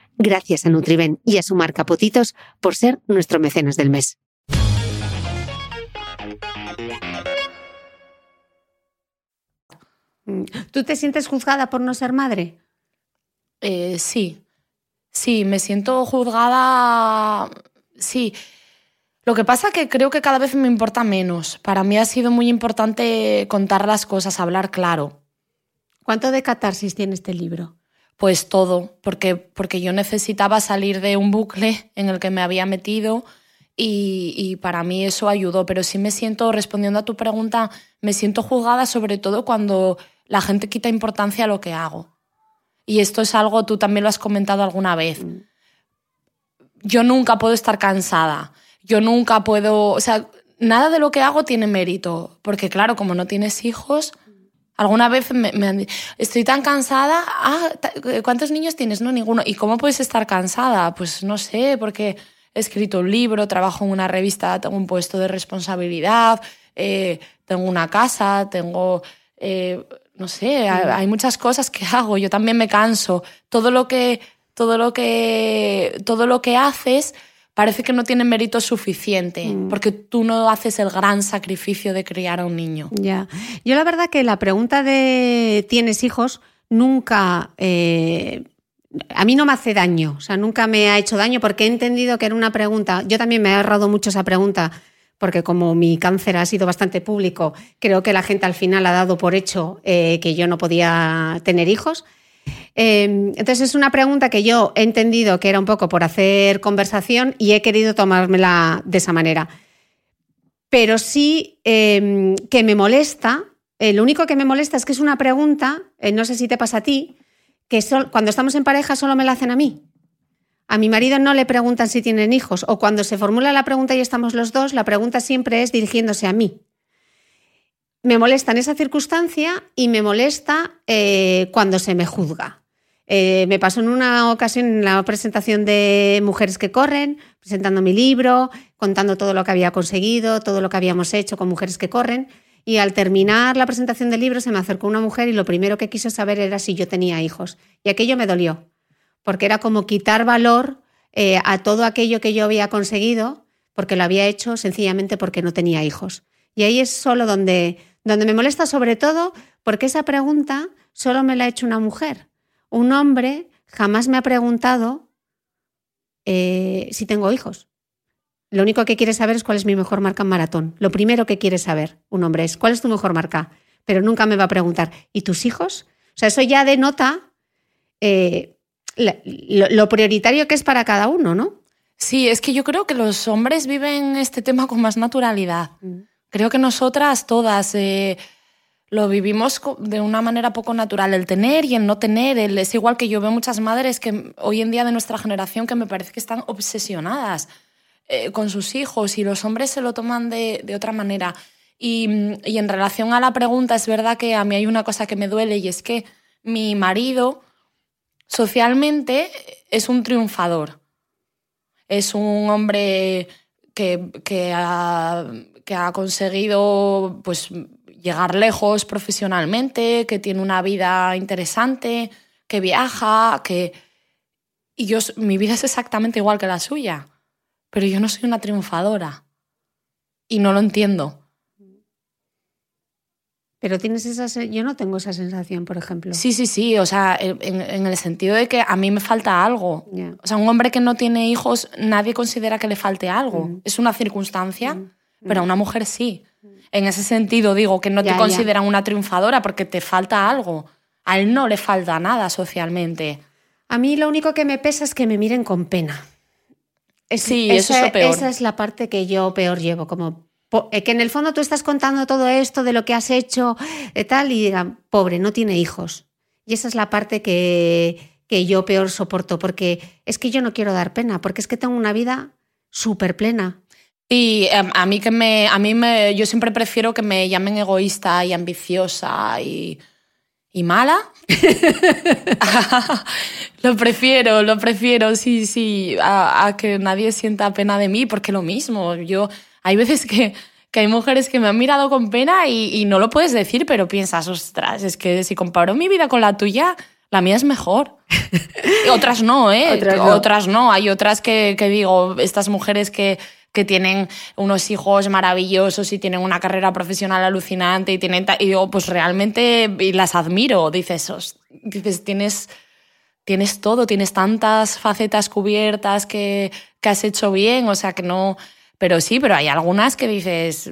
S1: Gracias a Nutriben y a su marca Potitos por ser nuestro mecenas del mes. ¿Tú te sientes juzgada por no ser madre?
S2: Eh, sí, sí, me siento juzgada, sí. Lo que pasa que creo que cada vez me importa menos. Para mí ha sido muy importante contar las cosas, hablar claro.
S1: ¿Cuánto de catarsis tiene este libro?
S2: Pues todo, porque, porque yo necesitaba salir de un bucle en el que me había metido y, para mí eso ayudó. Pero sí me siento, respondiendo a tu pregunta, me siento juzgada sobre todo cuando la gente quita importancia a lo que hago. Y esto es algo, tú también lo has comentado alguna vez. Mm. Yo nunca puedo estar cansada. Yo nunca puedo, o sea, nada de lo que hago tiene mérito, porque claro, como no tienes hijos, Alguna vez me, han dicho, estoy tan cansada, ah, ¿cuántos niños tienes? No, ninguno. ¿Y cómo puedes estar cansada? Pues no sé, porque he escrito un libro, trabajo en una revista, tengo un puesto de responsabilidad, eh, tengo una casa, tengo, eh, no sé, hay, muchas cosas que hago, yo también me canso. Todo lo que, todo lo que, todo lo que haces parece que no tiene mérito suficiente, mm. porque tú no haces el gran sacrificio de criar a un niño.
S1: Ya. Yo la verdad que la pregunta de ¿tienes hijos? nunca... Eh, a mí no me hace daño, o sea, nunca me ha hecho daño porque he entendido que era una pregunta, yo también me he ahorrado mucho esa pregunta porque como mi cáncer ha sido bastante público, creo que la gente al final ha dado por hecho eh, que yo no podía tener hijos. Em, entonces es una pregunta que yo he entendido que era un poco por hacer conversación y he querido tomármela de esa manera. Pero sí em, que me molesta, lo único que me molesta es que es una pregunta, eh, no sé si te pasa a ti, que cuando estamos en pareja solo me la hacen a mí. A mi marido no le preguntan si tienen hijos o cuando se formula la pregunta y estamos los dos, la pregunta siempre es dirigiéndose a mí me molesta en esa circunstancia y me molesta eh, cuando se me juzga. Eh, me pasó en una ocasión en la presentación de Mujeres que Corren, presentando mi libro, contando todo lo que había conseguido, todo lo que habíamos hecho con Mujeres que Corren. Y al terminar la presentación del libro se me acercó una mujer y lo primero que quiso saber era si yo tenía hijos. Y aquello me dolió, porque era como quitar valor eh, a todo aquello que yo había conseguido, porque lo había hecho sencillamente porque no tenía hijos. Y ahí es solo donde, donde me molesta sobre todo porque esa pregunta solo me la ha hecho una mujer. Un hombre jamás me ha preguntado eh, si tengo hijos. Lo único que quiere saber es cuál es mi mejor marca en maratón. Lo primero que quiere saber un hombre es cuál es tu mejor marca. Pero nunca me va a preguntar, ¿y tus hijos? O sea, eso ya denota eh, lo, lo prioritario que es para cada uno, ¿no?
S2: Sí, es que yo creo que los hombres viven este tema con más naturalidad. Creo que nosotras todas eh, lo vivimos de una manera poco natural, el tener y el no tener. Es igual que yo veo muchas madres que hoy en día de nuestra generación que me parece que están obsesionadas eh, con sus hijos y los hombres se lo toman de, otra manera. Y, en relación a la pregunta, es verdad que a mí hay una cosa que me duele y es que mi marido socialmente es un triunfador. Es un hombre que, que, que ha conseguido pues, llegar lejos profesionalmente, que tiene una vida interesante, que viaja, que... Y yo, mi vida es exactamente igual que la suya, pero yo no soy una triunfadora. Y no lo entiendo.
S1: Pero tienes esa. Yo no tengo esa sensación, por ejemplo.
S2: Sí, sí, sí. O sea, en, en el sentido de que a mí me falta algo. Yeah. O sea, un hombre que no tiene hijos, nadie considera que le falte algo. Mm. Es una circunstancia, mm. Pero a una mujer sí. En ese sentido, digo que no
S1: Ya,
S2: te
S1: ya.
S2: consideran una triunfadora porque te falta algo. A él no le falta nada socialmente.
S1: A mí lo único que me pesa es que me miren con pena. Es-
S2: Sí, eso
S1: esa,
S2: es lo peor.
S1: Esa es la parte que yo peor llevo, como eh, que en el fondo tú estás contando todo esto de lo que has hecho, eh, tal, y digan, pobre, no tiene hijos. Y esa es la parte que, que yo peor soporto, porque es que yo no quiero dar pena, porque es que tengo una vida súper plena.
S2: Y em, a mí que me, a mí me, yo siempre prefiero que me llamen egoísta y ambiciosa y, y mala. lo prefiero, lo prefiero, sí, sí, a, a que nadie sienta pena de mí, porque lo mismo, yo, hay veces que, que hay mujeres que me han mirado con pena y, y no lo puedes decir, pero piensas, ostras, es que si comparo mi vida con la tuya, la mía es mejor. Otras no, ¿eh?
S1: Otras no.
S2: Otras no. Hay otras que, que digo, estas mujeres que, que tienen unos hijos maravillosos y tienen una carrera profesional alucinante y tienen y digo, pues realmente las admiro. Dices, "Os- dices tienes, tienes todo, tienes tantas facetas cubiertas que, que has hecho bien, o sea que no. Pero sí, pero hay algunas que dices,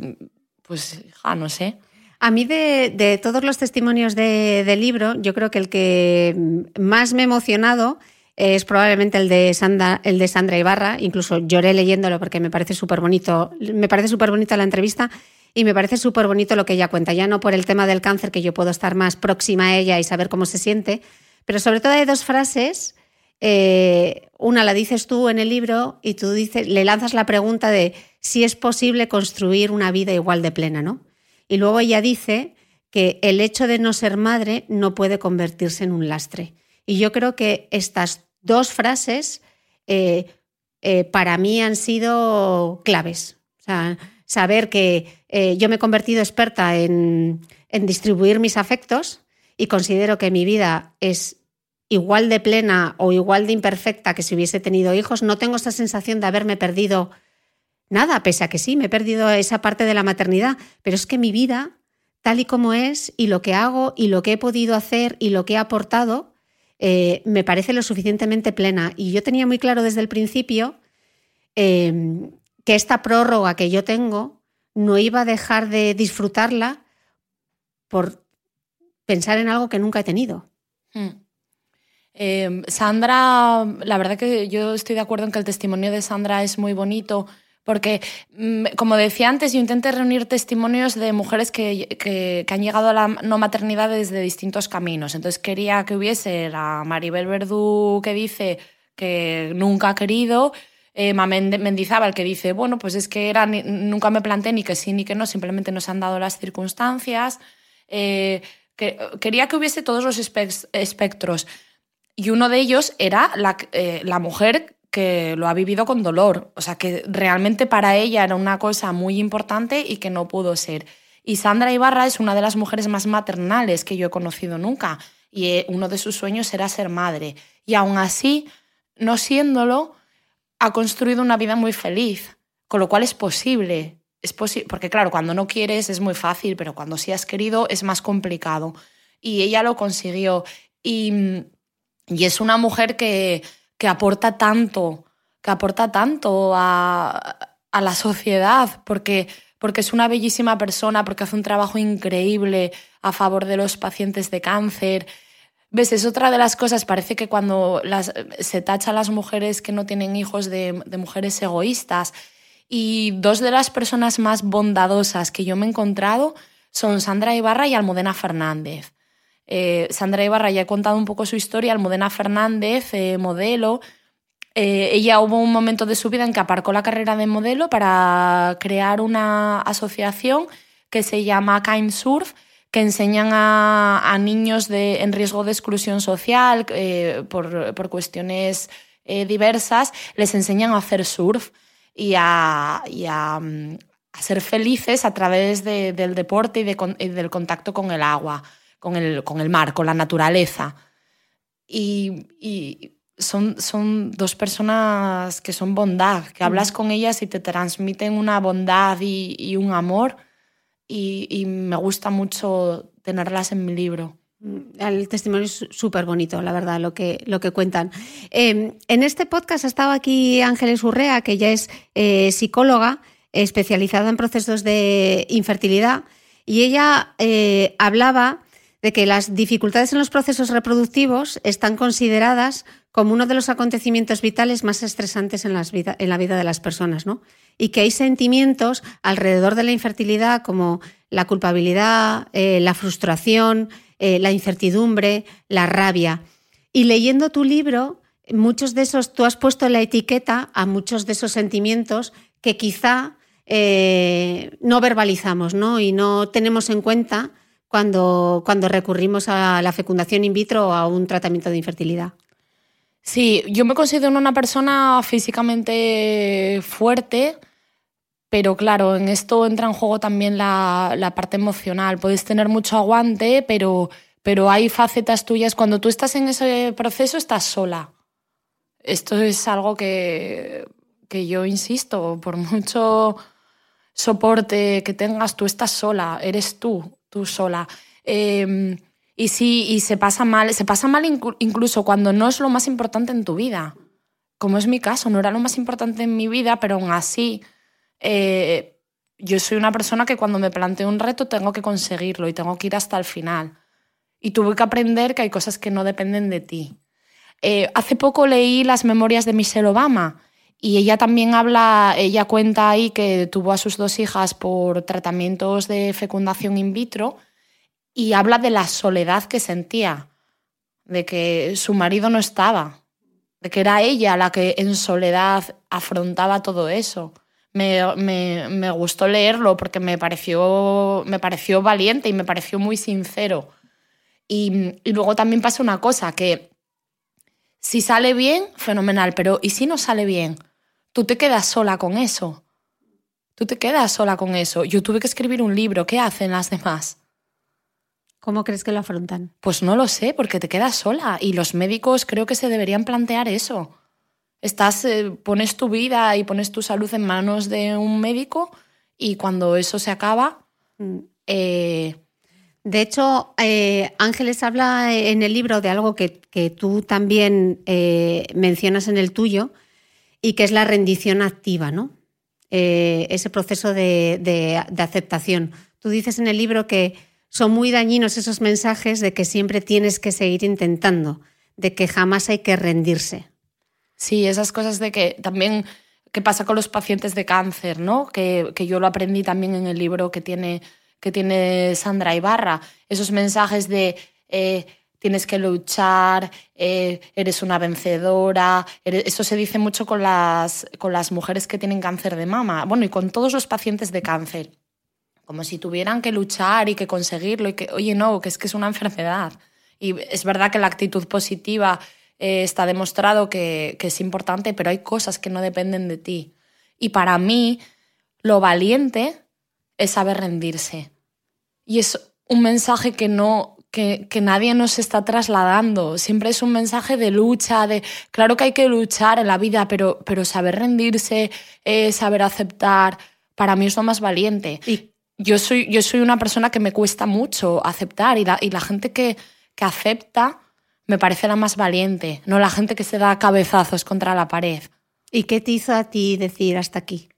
S2: pues, ja, no sé.
S1: A mí de, de todos los testimonios de- del libro, yo creo que el que más me ha emocionado es probablemente el de Sandra, el de Sandra Ibarra. Incluso lloré leyéndolo porque me parece súper bonito. Me parece súper bonita la entrevista y me parece súper bonito lo que ella cuenta. Ya no por el tema del cáncer, que yo puedo estar más próxima a ella y saber cómo se siente, pero sobre todo hay dos frases. eh, una la dices tú en el libro y tú dices, le lanzas la pregunta de si es posible construir una vida igual de plena, ¿no? Y luego ella dice que el hecho de no ser madre no puede convertirse en un lastre. Y yo creo que estas dos frases eh, eh, para mí han sido claves. O sea, saber que eh, yo me he convertido experta en, en distribuir mis afectos y considero que mi vida es igual de plena o igual de imperfecta que si hubiese tenido hijos. No tengo esa sensación de haberme perdido nada, pese a que sí, me he perdido esa parte de la maternidad, pero es que mi vida, tal y como es, y lo que hago, y lo que he podido hacer, y lo que he aportado, eh, me parece lo suficientemente plena. Y yo tenía muy claro desde el principio eh, que esta prórroga que yo tengo no iba a dejar de disfrutarla por pensar en algo que nunca he tenido.
S2: Hmm. Eh, Sandra, la verdad que yo estoy de acuerdo en que el testimonio de Sandra es muy bonito porque, mm, como decía antes, yo intenté reunir testimonios de mujeres que, que, han llegado a la no maternidad desde distintos caminos. Entonces quería que hubiese la Maribel Verdú que dice que nunca ha querido, eh, Mendizábal que dice, bueno, pues es que era, nunca me planteé ni que sí ni que no, simplemente nos han dado las circunstancias. Eh, que, quería que hubiese todos los espe- espectros. Y uno de ellos era la, eh, la mujer que lo ha vivido con dolor. O sea, que realmente para ella era una cosa muy importante y que no pudo ser. Y Sandra Ibarra es una de las mujeres más maternales que yo he conocido nunca. Y eh, uno de sus sueños era ser madre. Y aún así, no siéndolo, ha construido una vida muy feliz. Con lo cual es posible. Es posi porque claro, cuando no quieres es muy fácil, pero cuando sí has querido es más complicado. Y ella lo consiguió. Y, y es una mujer que, que aporta tanto que aporta tanto a, la sociedad, porque, porque es una bellísima persona, porque hace un trabajo increíble a favor de los pacientes de cáncer. ¿Ves? Es otra de las cosas, parece que cuando las, se tacha a las mujeres que no tienen hijos de, de mujeres egoístas, y dos de las personas más bondadosas que yo me he encontrado son Sandra Ibarra y Almudena Fernández. Eh, Sandra Ibarra ya he contado un poco su historia, Almudena Fernández, eh, modelo. Eh, ella hubo un momento de su vida en que aparcó la carrera de modelo para crear una asociación que se llama Kind Surf, que enseñan a, niños de, en riesgo de exclusión social por, por, cuestiones diversas, les enseñan a hacer surf y a, y a, mm, ser felices a través de, del deporte y, de, y, del contacto con el agua, con el, con el mar, con la naturaleza. Y, y son, son, dos personas que son bondad, que hablas con ellas y te transmiten una bondad y, y un amor y, me gusta mucho tenerlas en mi libro.
S1: Mm, el testimonio es súper bonito, la verdad, lo que, lo que cuentan. Eh, en este podcast ha estado aquí Ángeles Urrea, que ya es eh, psicóloga especializada en procesos de infertilidad, y ella eh, hablaba de que las dificultades en los procesos reproductivos están consideradas como uno de los acontecimientos vitales más estresantes en, la vida de las personas, ¿no? Y que hay sentimientos alrededor de la infertilidad como la culpabilidad, eh, la frustración, eh, la incertidumbre, la rabia. Y leyendo tu libro, muchos de esos, tú has puesto la etiqueta a muchos de esos sentimientos que quizá eh, no verbalizamos ¿no? y no tenemos en cuenta cuando, cuando recurrimos a la fecundación in vitro o a un tratamiento de infertilidad.
S2: Sí, yo me considero una persona físicamente fuerte, pero claro, en esto entra en juego también la, parte emocional. Puedes tener mucho aguante, pero, pero hay facetas tuyas. Cuando tú estás en ese proceso, estás sola. Esto es algo que, que yo insisto, por mucho soporte que tengas, tú estás sola, eres tú, tú sola. Em, y sí, y se pasa mal, se pasa mal incluso cuando no es lo más importante en tu vida. Como es mi caso, no era lo más importante en mi vida, pero aún así, eh, yo soy una persona que cuando me planteo un reto tengo que conseguirlo y tengo que ir hasta el final. Y tuve que aprender que hay cosas que no dependen de ti. Eh, hace poco leí las memorias de Michelle Obama y ella también habla, ella cuenta ahí que tuvo a sus dos hijas por tratamientos de fecundación in vitro y habla de la soledad que sentía, de que su marido no estaba, de que era ella la que en soledad afrontaba todo eso. Me, me, me gustó leerlo porque me pareció, me pareció valiente y me pareció muy sincero. Y, y luego también pasa una cosa, que si sale bien, fenomenal, pero ¿y si no sale bien? Tú te quedas sola con eso. Tú te quedas sola con eso. Yo tuve que escribir un libro. ¿Qué hacen las demás?
S1: ¿Cómo crees que lo afrontan?
S2: Pues no lo sé, porque te quedas sola. Y los médicos creo que se deberían plantear eso. Estás, eh, pones tu vida y pones tu salud en manos de un médico y cuando eso se acaba. Mm. Eh,
S1: de hecho, eh, Ángeles habla en el libro de algo que, que tú también mencionas en el tuyo, y que es la rendición activa, ¿no? Eh, ese proceso de, aceptación. Tú dices en el libro que son muy dañinos esos mensajes de que siempre tienes que seguir intentando, de que jamás hay que rendirse.
S2: Sí, esas cosas de que también qué pasa con los pacientes de cáncer, ¿no? Que, que yo lo aprendí también en el libro que tiene, que tiene Sandra Ibarra. Esos mensajes de eh, tienes que luchar, eh, eres una vencedora. Eso se dice mucho con las, con las mujeres que tienen cáncer de mama, bueno, y con todos los pacientes de cáncer. Como si tuvieran que luchar y que conseguirlo y que, oye, no, que es que es una enfermedad. Y es verdad que la actitud positiva eh, está demostrado que, que es importante, pero hay cosas que no dependen de ti. Y para mí, lo valiente es saber rendirse. Y es un mensaje que no, que, nadie nos está trasladando. Siempre es un mensaje de lucha, de claro que hay que luchar en la vida, pero, pero saber rendirse, eh, saber aceptar, para mí es lo más valiente. Y yo soy, yo soy una persona que me cuesta mucho aceptar y la, y la gente que, que acepta me parece la más valiente, no la gente que se da cabezazos contra la pared.
S1: ¿Y qué te hizo a ti decir hasta aquí?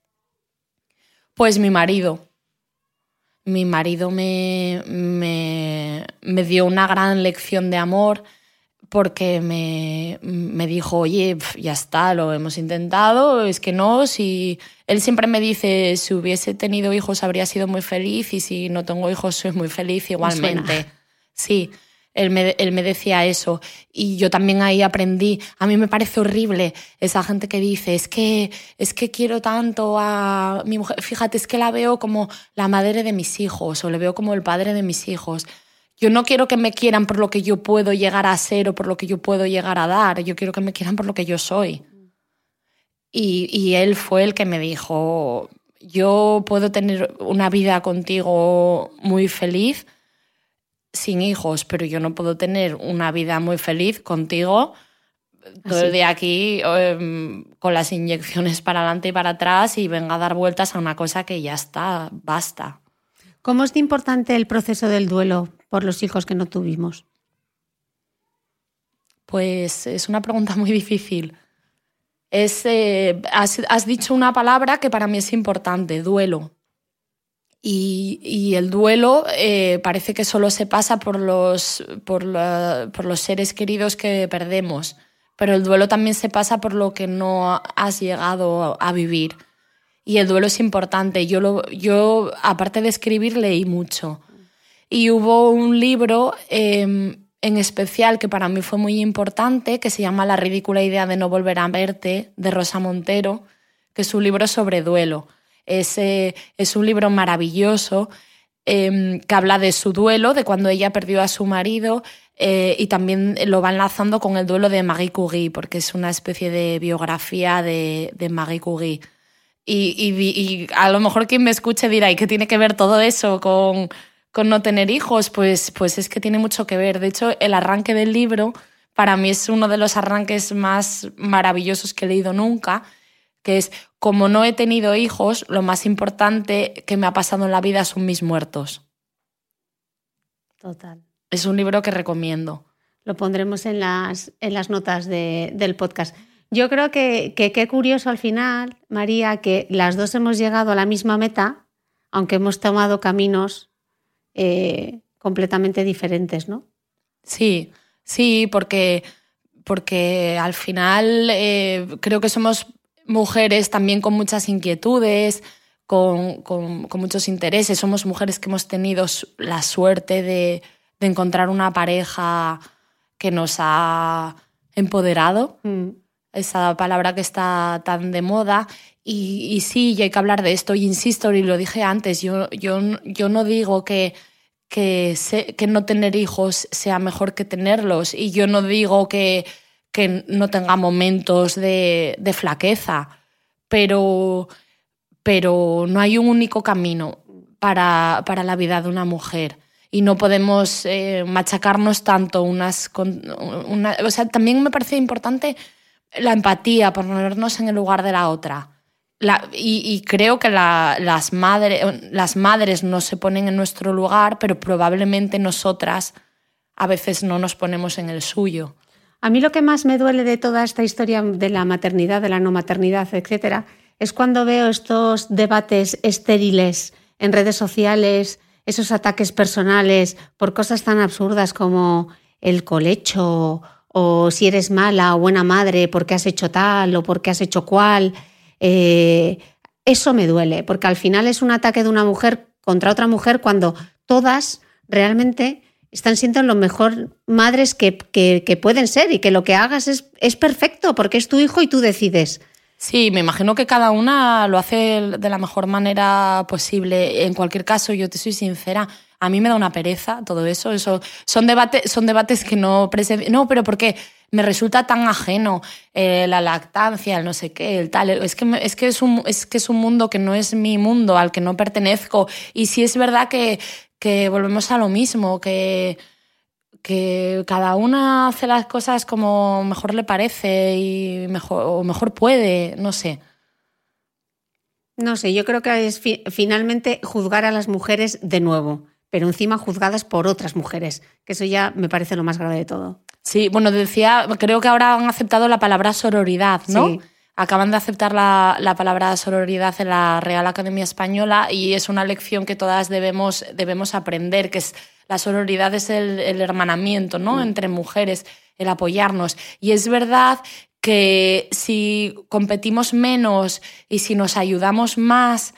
S2: Pues mi marido. Mi marido me, me, me dio una gran lección de amor porque me, me dijo, oye, ya está, lo hemos intentado, es que no, si él siempre me dice, si hubiese tenido hijos habría sido muy feliz y si no tengo hijos soy muy feliz igualmente. Sí, él me, decía eso y yo también ahí aprendí. A mí me parece horrible esa gente que dice, es que, es que quiero tanto a mi mujer, fíjate, es que la veo como la madre de mis hijos o le veo como el padre de mis hijos. Yo no quiero que me quieran por lo que yo puedo llegar a ser o por lo que yo puedo llegar a dar. Yo quiero que me quieran por lo que yo soy. Y él fue el que me dijo, yo puedo tener una vida contigo muy feliz sin hijos, pero yo no puedo tener una vida muy feliz contigo todo el día aquí em, con las inyecciones para adelante y para atrás y venga a dar vueltas a una cosa que ya está, basta.
S1: ¿Cómo es de importante el proceso del duelo por los hijos que no tuvimos?
S2: Pues es una pregunta muy difícil. Es, eh, has, has, dicho una palabra que para mí es importante, duelo. Y, el duelo eh, parece que solo se pasa por los, por, los seres queridos que perdemos, pero el duelo también se pasa por lo que no has llegado a vivir. Y el duelo es importante. Yo, lo, yo aparte de escribir, leí mucho. Y hubo un libro eh, en especial que para mí fue muy importante, que se llama La ridícula idea de no volver a verte, de Rosa Montero, que es un libro sobre duelo. Es, es un libro maravilloso eh, que habla de su duelo, de cuando ella perdió a su marido, eh, y también lo va enlazando con el duelo de Marie Curie, porque es una especie de biografía de, de Marie Curie. Y, y, y, a lo mejor quien me escuche dirá, ¿y qué tiene que ver todo eso con, con no tener hijos? Pues, pues es que tiene mucho que ver. De hecho, el arranque del libro para mí es uno de los arranques más maravillosos que he leído nunca, que es, como no he tenido hijos, lo más importante que me ha pasado en la vida son mis muertos.
S1: Total.
S2: Es un libro que recomiendo.
S1: Lo pondremos en las, en las notas de, del podcast. Yo creo que qué curioso al final, María, que las dos hemos llegado a la misma meta, aunque hemos tomado caminos eh, completamente diferentes, ¿no?
S2: Sí, sí, porque, porque al final eh, creo que somos mujeres también con muchas inquietudes, con, con, con, muchos intereses. Somos mujeres que hemos tenido la suerte de, de encontrar una pareja que nos ha empoderado. Mm. Esa palabra que está tan de moda. Y, y, sí, y hay que hablar de esto. Y insisto, y lo dije antes, yo, yo, yo no digo que, que, se, que no tener hijos sea mejor que tenerlos. Y yo no digo que, que no tenga momentos de, de flaqueza, pero, pero no hay un único camino para, para la vida de una mujer y no podemos eh, machacarnos tanto unas con una, o sea, también me parece importante la empatía, ponernos en el lugar de la otra. Y, creo que la, las, madre, las madres no se ponen en nuestro lugar, pero probablemente nosotras a veces no nos ponemos en el suyo.
S1: A mí lo que más me duele de toda esta historia de la maternidad, de la no maternidad, etcétera, es cuando veo estos debates estériles en redes sociales, esos ataques personales por cosas tan absurdas como el colecho o si eres mala o buena madre porque has hecho tal o porque has hecho cual. Eh, eso me duele, porque al final es un ataque de una mujer contra otra mujer cuando todas realmente están siendo lo mejor madres que, que, pueden ser y que lo que hagas es, es perfecto porque es tu hijo y tú decides.
S2: Sí, me imagino que cada una lo hace de la mejor manera posible. En cualquier caso, yo te soy sincera, a mí me da una pereza todo eso. eso son, debates, son debates que no... No, pero porque me resulta tan ajeno eh, la lactancia, el no sé qué, el tal. Es que, es, que es, un, es que es un mundo que no es mi mundo, al que no pertenezco. Y sí es verdad que, que volvemos a lo mismo, que, que cada una hace las cosas como mejor le parece y mejor, o mejor puede, no sé.
S1: No sé, yo creo que es fi finalmente juzgar a las mujeres de nuevo, pero encima juzgadas por otras mujeres, que eso ya me parece lo más grave de todo.
S2: Sí, bueno, decía, creo que ahora han aceptado la palabra sororidad, ¿no?
S1: Sí.
S2: Acaban de aceptar la, la, palabra sororidad en la Real Academia Española y es una lección que todas debemos, debemos aprender, que es la sororidad es el, el hermanamiento ¿no? Mm. entre mujeres, el apoyarnos. Y es verdad que si competimos menos y si nos ayudamos más,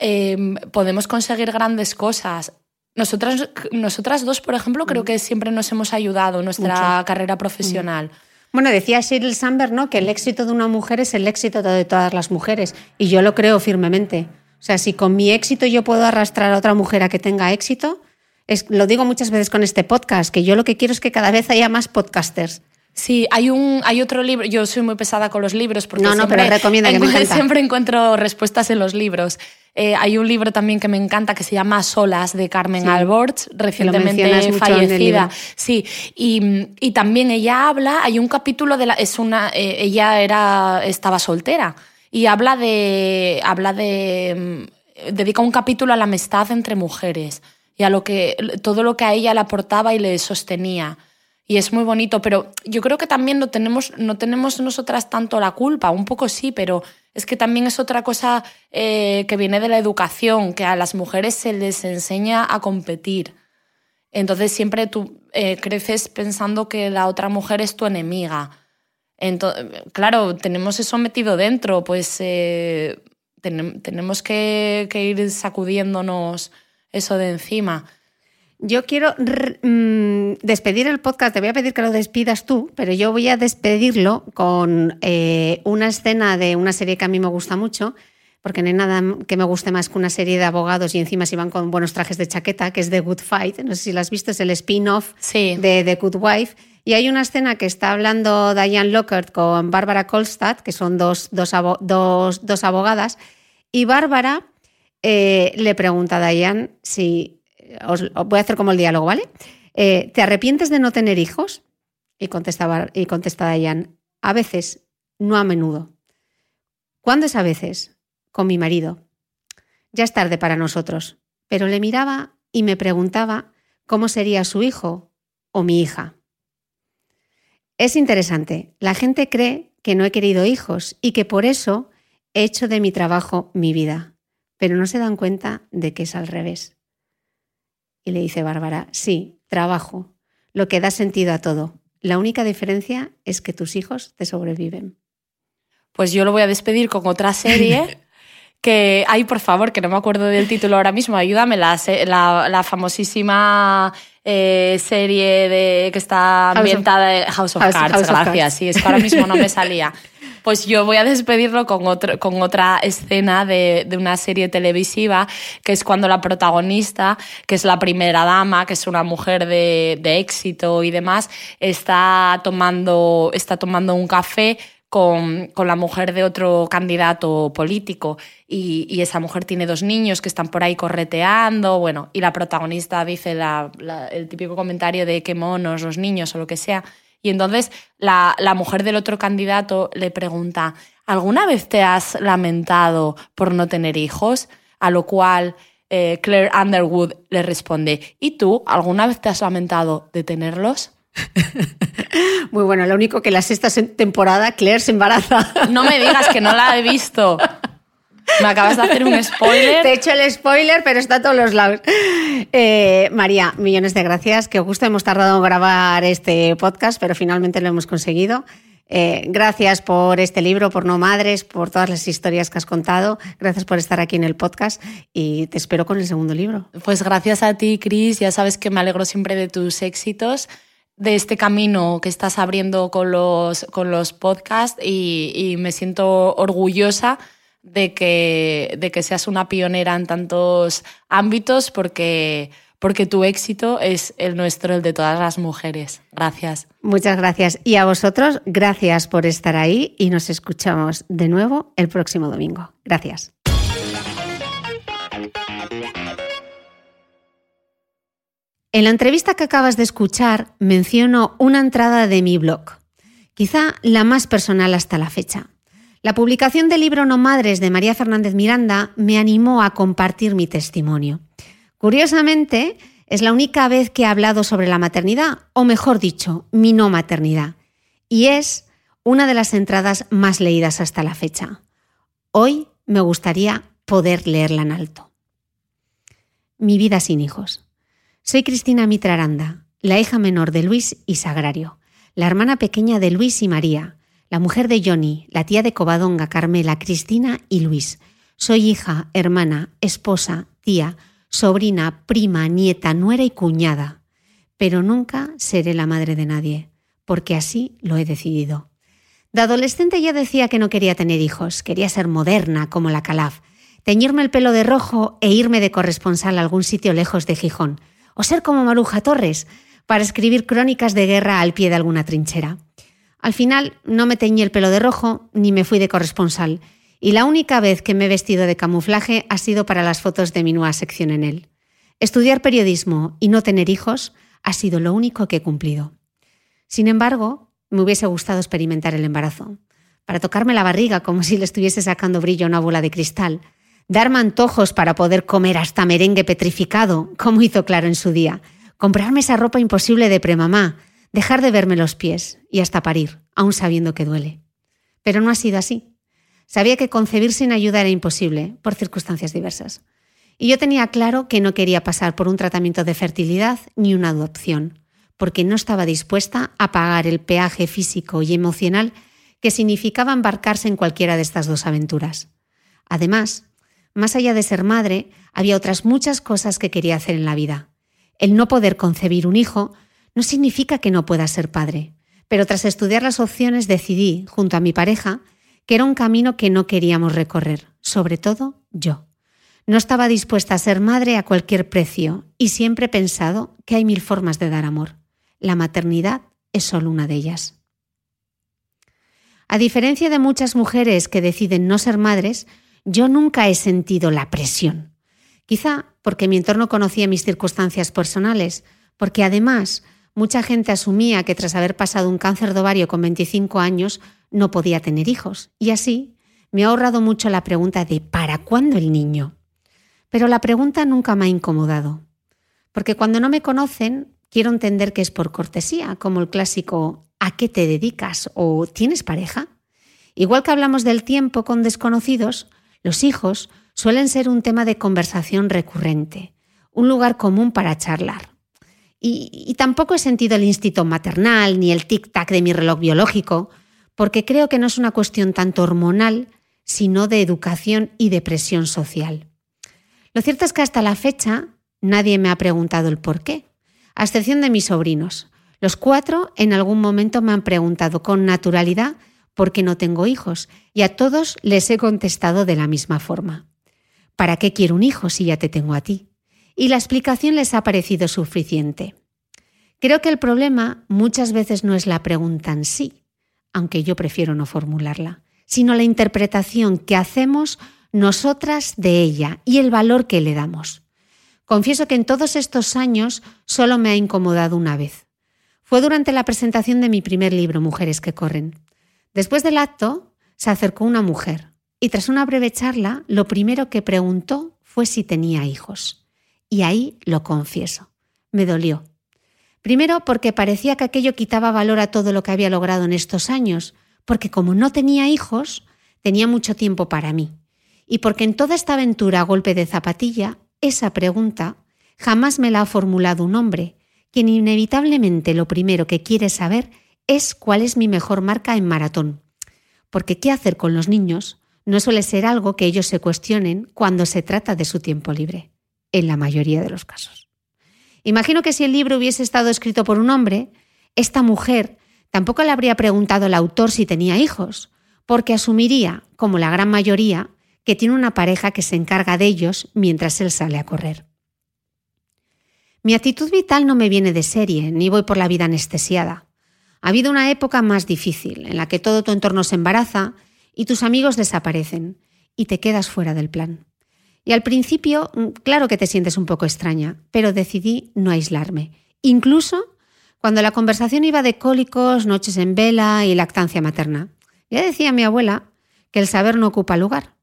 S2: eh, podemos conseguir grandes cosas. Nosotras, nosotras dos, por ejemplo, creo mm. que siempre nos hemos ayudado en nuestra carrera profesional. Mm.
S1: Bueno, decía Sheryl Sandberg, ¿no? Que el éxito de una mujer es el éxito de todas las mujeres. Y yo lo creo firmemente. O sea, si con mi éxito yo puedo arrastrar a otra mujer a que tenga éxito, lo digo muchas veces con este podcast, que yo lo que quiero es que cada vez haya más podcasters.
S2: Sí, hay un hay otro libro. Yo soy muy pesada con los libros porque
S1: no, no, siempre, pero que me
S2: siempre encuentro respuestas en los libros. Eh, hay un libro también que me encanta que se llama Solas de Carmen sí, recientemente fallecida. Sí, y, y, también ella habla, hay un capítulo de la, es una, eh, ella era, estaba soltera y habla de, habla de, mm, dedica un capítulo a la amistad entre mujeres y a lo que, todo lo que a ella le aportaba y le sostenía y es muy bonito, pero yo creo que también no tenemos, no tenemos nosotras tanto la culpa, un poco sí, pero es que también es otra cosa eh, que viene de la educación, que a las mujeres se les enseña a competir. Entonces siempre tú eh, creces pensando que la otra mujer es tu enemiga. Entonces, claro, tenemos eso metido dentro, pues eh, tenemos que, que ir sacudiéndonos eso de encima.
S1: Yo quiero mm, despedir el podcast, te voy a pedir que lo despidas tú, pero yo voy a despedirlo con eh, una escena de una serie que a mí me gusta mucho, porque no hay nada que me guste más que una serie de abogados y encima si van con buenos trajes de chaqueta, que es The Good Fight, no sé si la has visto, es el spin-off de The Good Wife. Y hay una escena que está hablando Diane Lockhart con Bárbara Kolstad, que son dos, dos, dos, abogadas, y Bárbara eh, le pregunta a Diane si os, voy a hacer como el diálogo, ¿vale? Eh, ¿Te arrepientes de no tener hijos? Y contestaba, y contesta Diane, a veces, no a menudo. ¿Cuándo es a veces? Con mi marido. Ya es tarde para nosotros, pero le miraba y me preguntaba cómo sería su hijo o mi hija. Es interesante, la gente cree que no he querido hijos y que por eso he hecho de mi trabajo mi vida, pero no se dan cuenta de que es al revés. Y le dice Bárbara, sí, trabajo, lo que da sentido a todo. La única diferencia es que tus hijos te sobreviven.
S2: Pues yo lo voy a despedir con otra serie que, ay, por favor, que no me acuerdo del título ahora mismo, ayúdame, la, la, famosísima eh, serie de, que está ambientada en House of Cards, gracias, sí, es que ahora mismo no me salía. Pues yo voy a despedirlo con, otro, con otra escena de, de, una serie televisiva, que es cuando la protagonista, que es la primera dama, que es una mujer de, de éxito y demás, está tomando, está tomando un café con, con, la mujer de otro candidato político. Y, y, esa mujer tiene dos niños que están por ahí correteando, bueno, y la protagonista dice el típico comentario de qué monos los niños o lo que sea, y entonces la, mujer del otro candidato le pregunta, ¿alguna vez te has lamentado por no tener hijos? A lo cual eh, Claire Underwood le responde, ¿y tú alguna vez te has lamentado de tenerlos?
S1: Muy bueno, lo único que la sexta temporada Claire se embaraza.
S2: No me digas que no la he visto. Me acabas de hacer un spoiler.
S1: Te he hecho el spoiler, pero está a todos los lados. Eh, María, millones de gracias. Qué gusto hemos tardado en grabar este podcast, pero finalmente lo hemos conseguido. Eh, gracias por este libro, por No Madres, por todas las historias que has contado. Gracias por estar aquí en el podcast y te espero con el segundo libro.
S2: Pues gracias a ti, Cris. Ya sabes que me alegro siempre de tus éxitos, de este camino que estás abriendo con los, con los podcasts y, y me siento orgullosa de que, de que seas una pionera en tantos ámbitos porque, porque tu éxito es el nuestro, el de todas las mujeres. Gracias.
S1: Muchas gracias. Y a vosotros, gracias por estar ahí y nos escuchamos de nuevo el próximo domingo. Gracias. En la entrevista que acabas de escuchar menciono una entrada de mi blog, quizá la más personal hasta la fecha. La publicación del libro No Madres de María Fernández Miranda me animó a compartir mi testimonio. Curiosamente, es la única vez que he hablado sobre la maternidad, o mejor dicho, mi no maternidad. Y es una de las entradas más leídas hasta la fecha. Hoy me gustaría poder leerla en alto. Mi vida sin hijos. Soy Cristina Mitraranda, la hija menor de Luis y Sagrario, la hermana pequeña de Luis y María, la mujer de Johnny, la tía de Covadonga, Carmela, Cristina y Luis. Soy hija, hermana, esposa, tía, sobrina, prima, nieta, nuera y cuñada. Pero nunca seré la madre de nadie, porque así lo he decidido. De adolescente ya decía que no quería tener hijos, quería ser moderna como la Calaf, teñirme el pelo de rojo e irme de corresponsal a algún sitio lejos de Gijón, o ser como Maruja Torres, para escribir crónicas de guerra al pie de alguna trinchera. Al final no me teñí el pelo de rojo ni me fui de corresponsal, y la única vez que me he vestido de camuflaje ha sido para las fotos de mi nueva sección en él. Estudiar periodismo y no tener hijos ha sido lo único que he cumplido. Sin embargo, me hubiese gustado experimentar el embarazo, para tocarme la barriga como si le estuviese sacando brillo a una bola de cristal, darme antojos para poder comer hasta merengue petrificado, como hizo claro en su día, comprarme esa ropa imposible de premamá, dejar de verme los pies y hasta parir, aún sabiendo que duele. Pero no ha sido así. Sabía que concebir sin ayuda era imposible, por circunstancias diversas. Y yo tenía claro que no quería pasar por un tratamiento de fertilidad ni una adopción, porque no estaba dispuesta a pagar el peaje físico y emocional que significaba embarcarse en cualquiera de estas dos aventuras. Además, más allá de ser madre, había otras muchas cosas que quería hacer en la vida. El no poder concebir un hijo no significa que no pueda ser padre, pero tras estudiar las opciones decidí, junto a mi pareja, que era un camino que no queríamos recorrer, sobre todo yo. No estaba dispuesta a ser madre a cualquier precio y siempre he pensado que hay mil formas de dar amor. La maternidad es solo una de ellas. A diferencia de muchas mujeres que deciden no ser madres, yo nunca he sentido la presión. Quizá porque mi entorno conocía mis circunstancias personales, porque además mucha gente asumía que tras haber pasado un cáncer de ovario con 25 años no podía tener hijos. Y así me ha ahorrado mucho la pregunta de ¿para cuándo el niño? Pero la pregunta nunca me ha incomodado. Porque cuando no me conocen, quiero entender que es por cortesía, como el clásico ¿a qué te dedicas? o ¿tienes pareja? Igual que hablamos del tiempo con desconocidos, los hijos suelen ser un tema de conversación recurrente, un lugar común para charlar. Y, tampoco he sentido el instinto maternal ni el tic-tac de mi reloj biológico, porque creo que no es una cuestión tanto hormonal, sino de educación y de presión social. Lo cierto es que hasta la fecha nadie me ha preguntado el por qué, a excepción de mis sobrinos. Los cuatro en algún momento me han preguntado con naturalidad por qué no tengo hijos, y a todos les he contestado de la misma forma. ¿Para qué quiero un hijo si ya te tengo a ti? Y la explicación les ha parecido suficiente. Creo que el problema muchas veces no es la pregunta en sí, aunque yo prefiero no formularla, sino la interpretación que hacemos nosotras de ella y el valor que le damos. Confieso que en todos estos años solo me ha incomodado una vez. Fue durante la presentación de mi primer libro, Mujeres que Corren. Después del acto, se acercó una mujer y tras una breve charla, lo primero que preguntó fue si tenía hijos. Y ahí lo confieso, me dolió. Primero porque parecía que aquello quitaba valor a todo lo que había logrado en estos años, porque como no tenía hijos, tenía mucho tiempo para mí. Y porque en toda esta aventura a golpe de zapatilla, esa pregunta jamás me la ha formulado un hombre, quien inevitablemente lo primero que quiere saber es cuál es mi mejor marca en maratón. Porque qué hacer con los niños no suele ser algo que ellos se cuestionen cuando se trata de su tiempo libre, en la mayoría de los casos. Imagino que si el libro hubiese estado escrito por un hombre, esta mujer tampoco le habría preguntado al autor si tenía hijos, porque asumiría, como la gran mayoría, que tiene una pareja que se encarga de ellos mientras él sale a correr. Mi actitud vital no me viene de serie, ni voy por la vida anestesiada. Ha habido una época más difícil, en la que todo tu entorno se embaraza y tus amigos desaparecen y te quedas fuera del plan. Y al principio, mm, claro que te sientes un poco extraña, pero decidí no aislarme, incluso cuando la conversación iba de cólicos, noches en vela y lactancia materna. Ya decía mi abuela que el saber no ocupa lugar.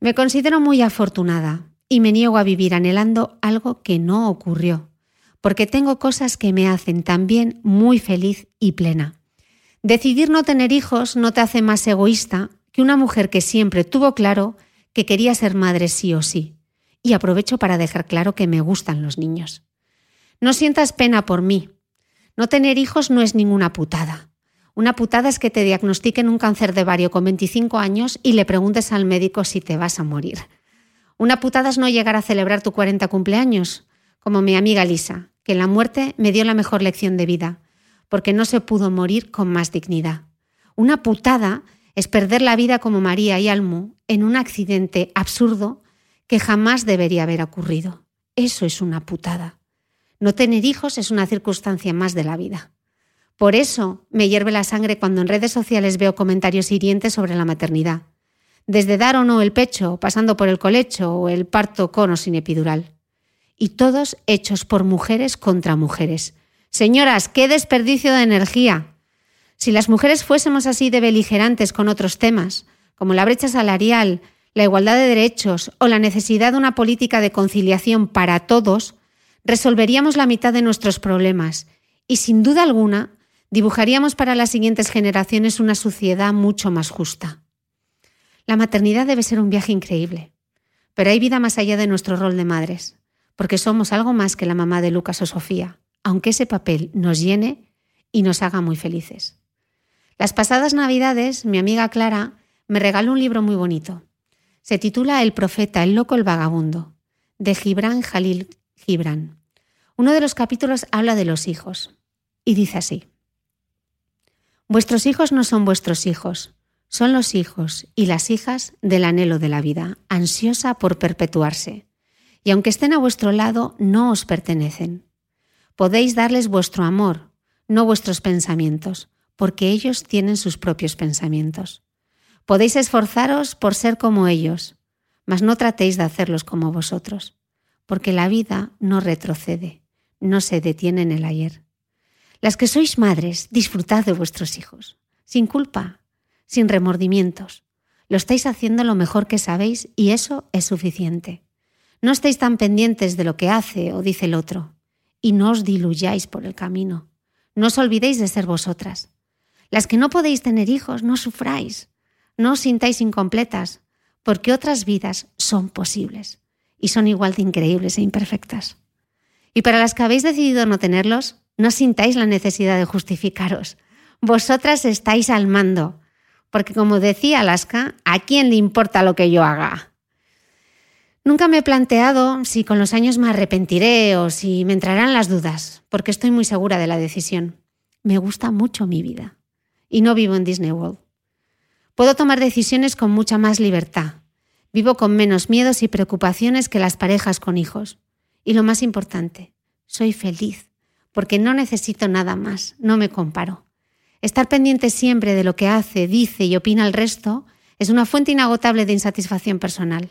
S1: Me considero muy afortunada y me niego a vivir anhelando algo que no ocurrió porque tengo cosas que me hacen también muy feliz y plena. Decidir no tener hijos no te hace más egoísta que una mujer que siempre tuvo claro que quería ser madre sí o sí. Y aprovecho para dejar claro que me gustan los niños. No sientas pena por mí. No tener hijos no es ninguna putada. Una putada es que te diagnostiquen un cáncer de vario con 25 años y le preguntes al médico si te vas a morir. Una putada es no llegar a celebrar tu 40 cumpleaños, como mi amiga Lisa, que la muerte me dio la mejor lección de vida, porque no se pudo morir con más dignidad. Una putada es perder la vida como María y Almu en un accidente absurdo que jamás debería haber ocurrido. Eso es una putada. No tener hijos es una circunstancia más de la vida. Por eso me hierve la sangre cuando en redes sociales veo comentarios hirientes sobre la maternidad, desde dar o no el pecho, pasando por el colecho o el parto con o sin epidural. Y todos hechos por mujeres contra mujeres. Señoras, qué desperdicio de energía. Si las mujeres fuésemos así de beligerantes con otros temas, como la brecha salarial, la igualdad de derechos o la necesidad de una política de conciliación para todos, resolveríamos la mitad de nuestros problemas y sin duda alguna dibujaríamos para las siguientes generaciones una sociedad mucho más justa. La maternidad debe ser un viaje increíble, pero hay vida más allá de nuestro rol de madres, porque somos algo más que la mamá de Lucas o Sofía, aunque ese papel nos llene y nos haga muy felices. Las pasadas Navidades, mi amiga Clara me regaló un libro muy bonito. Se titula El profeta, el loco, el vagabundo, de Gibran Jalil Gibran. Uno de los capítulos habla de los hijos y dice así. Vuestros hijos no son vuestros hijos, son los hijos y las hijas del anhelo de la vida, ansiosa por perpetuarse. Y aunque estén a vuestro lado, no os pertenecen. Podéis darles vuestro amor, no vuestros pensamientos, porque ellos tienen sus propios pensamientos. Podéis esforzaros por ser como ellos, mas no tratéis de hacerlos como vosotros, porque la vida no retrocede, no se detiene en el ayer. Las que sois madres, disfrutad de vuestros hijos, sin culpa, sin remordimientos. Lo estáis haciendo lo mejor que sabéis y eso es suficiente. No estéis tan pendientes de lo que hace o dice el otro y no os diluyáis por el camino. No os olvidéis de ser vosotras. Las que no podéis tener hijos, no sufráis, no os sintáis incompletas, porque otras vidas son posibles y son igual de increíbles e imperfectas. Y para las que habéis decidido no tenerlos, no sintáis la necesidad de justificaros. Vosotras estáis al mando. Porque como decía Alaska, ¿a quién le importa lo que yo haga? Nunca me he planteado si con los años me arrepentiré o si me entrarán las dudas, porque estoy muy segura de la decisión. Me gusta mucho mi vida y no vivo en Disney World. Puedo tomar decisiones con mucha más libertad. Vivo con menos miedos y preocupaciones que las parejas con hijos. Y lo más importante, soy feliz porque no necesito nada más, no me comparo. Estar pendiente siempre de lo que hace, dice y opina el resto es una fuente inagotable de insatisfacción personal.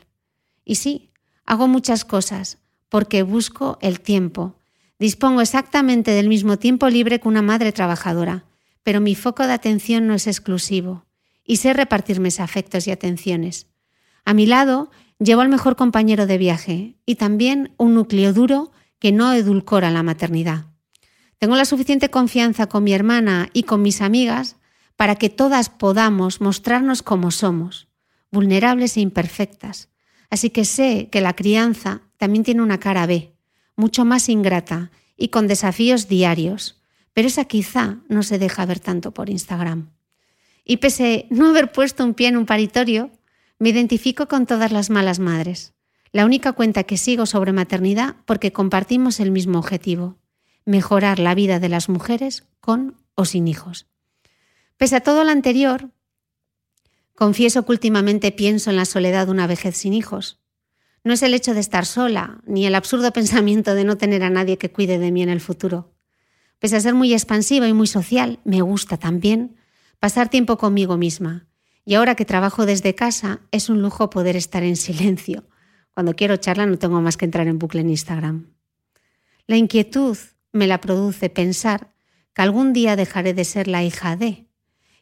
S1: Y sí, hago muchas cosas porque busco el tiempo. Dispongo exactamente del mismo tiempo libre que una madre trabajadora, pero mi foco de atención no es exclusivo y sé repartir mis afectos y atenciones. A mi lado llevo al mejor compañero de viaje y también un núcleo duro que no edulcora la maternidad. Tengo la suficiente confianza con mi hermana y con mis amigas para que todas podamos mostrarnos como somos, vulnerables e imperfectas. Así que sé que la crianza también tiene una cara B, mucho más ingrata y con desafíos diarios, pero esa quizá no se deja ver tanto por Instagram. Y pese no haber puesto un pie en un paritorio, me identifico con todas las malas madres. La única cuenta que sigo sobre maternidad porque compartimos el mismo objetivo, mejorar la vida de las mujeres con o sin hijos. Pese a todo lo anterior, confieso que últimamente pienso en la soledad de una vejez sin hijos. No es el hecho de estar sola, ni el absurdo pensamiento de no tener a nadie que cuide de mí en el futuro. Pese a ser muy expansiva y muy social, me gusta también pasar tiempo conmigo misma. Y ahora que trabajo desde casa, es un lujo poder estar en silencio. Cuando quiero charla no tengo más que entrar en bucle en Instagram. La inquietud me la produce pensar que algún día dejaré de ser la hija de.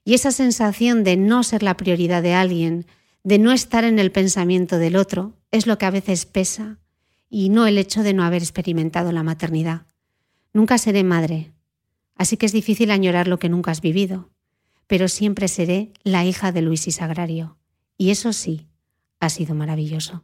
S1: Y esa sensación de no ser la prioridad de alguien, de no estar en el pensamiento del otro, es lo que a veces pesa, y no el hecho de no haber experimentado la maternidad. Nunca seré madre, así que es difícil añorar lo que nunca has vivido. Pero siempre seré la hija de Luis y Sagrario. Y eso sí, ha sido maravilloso.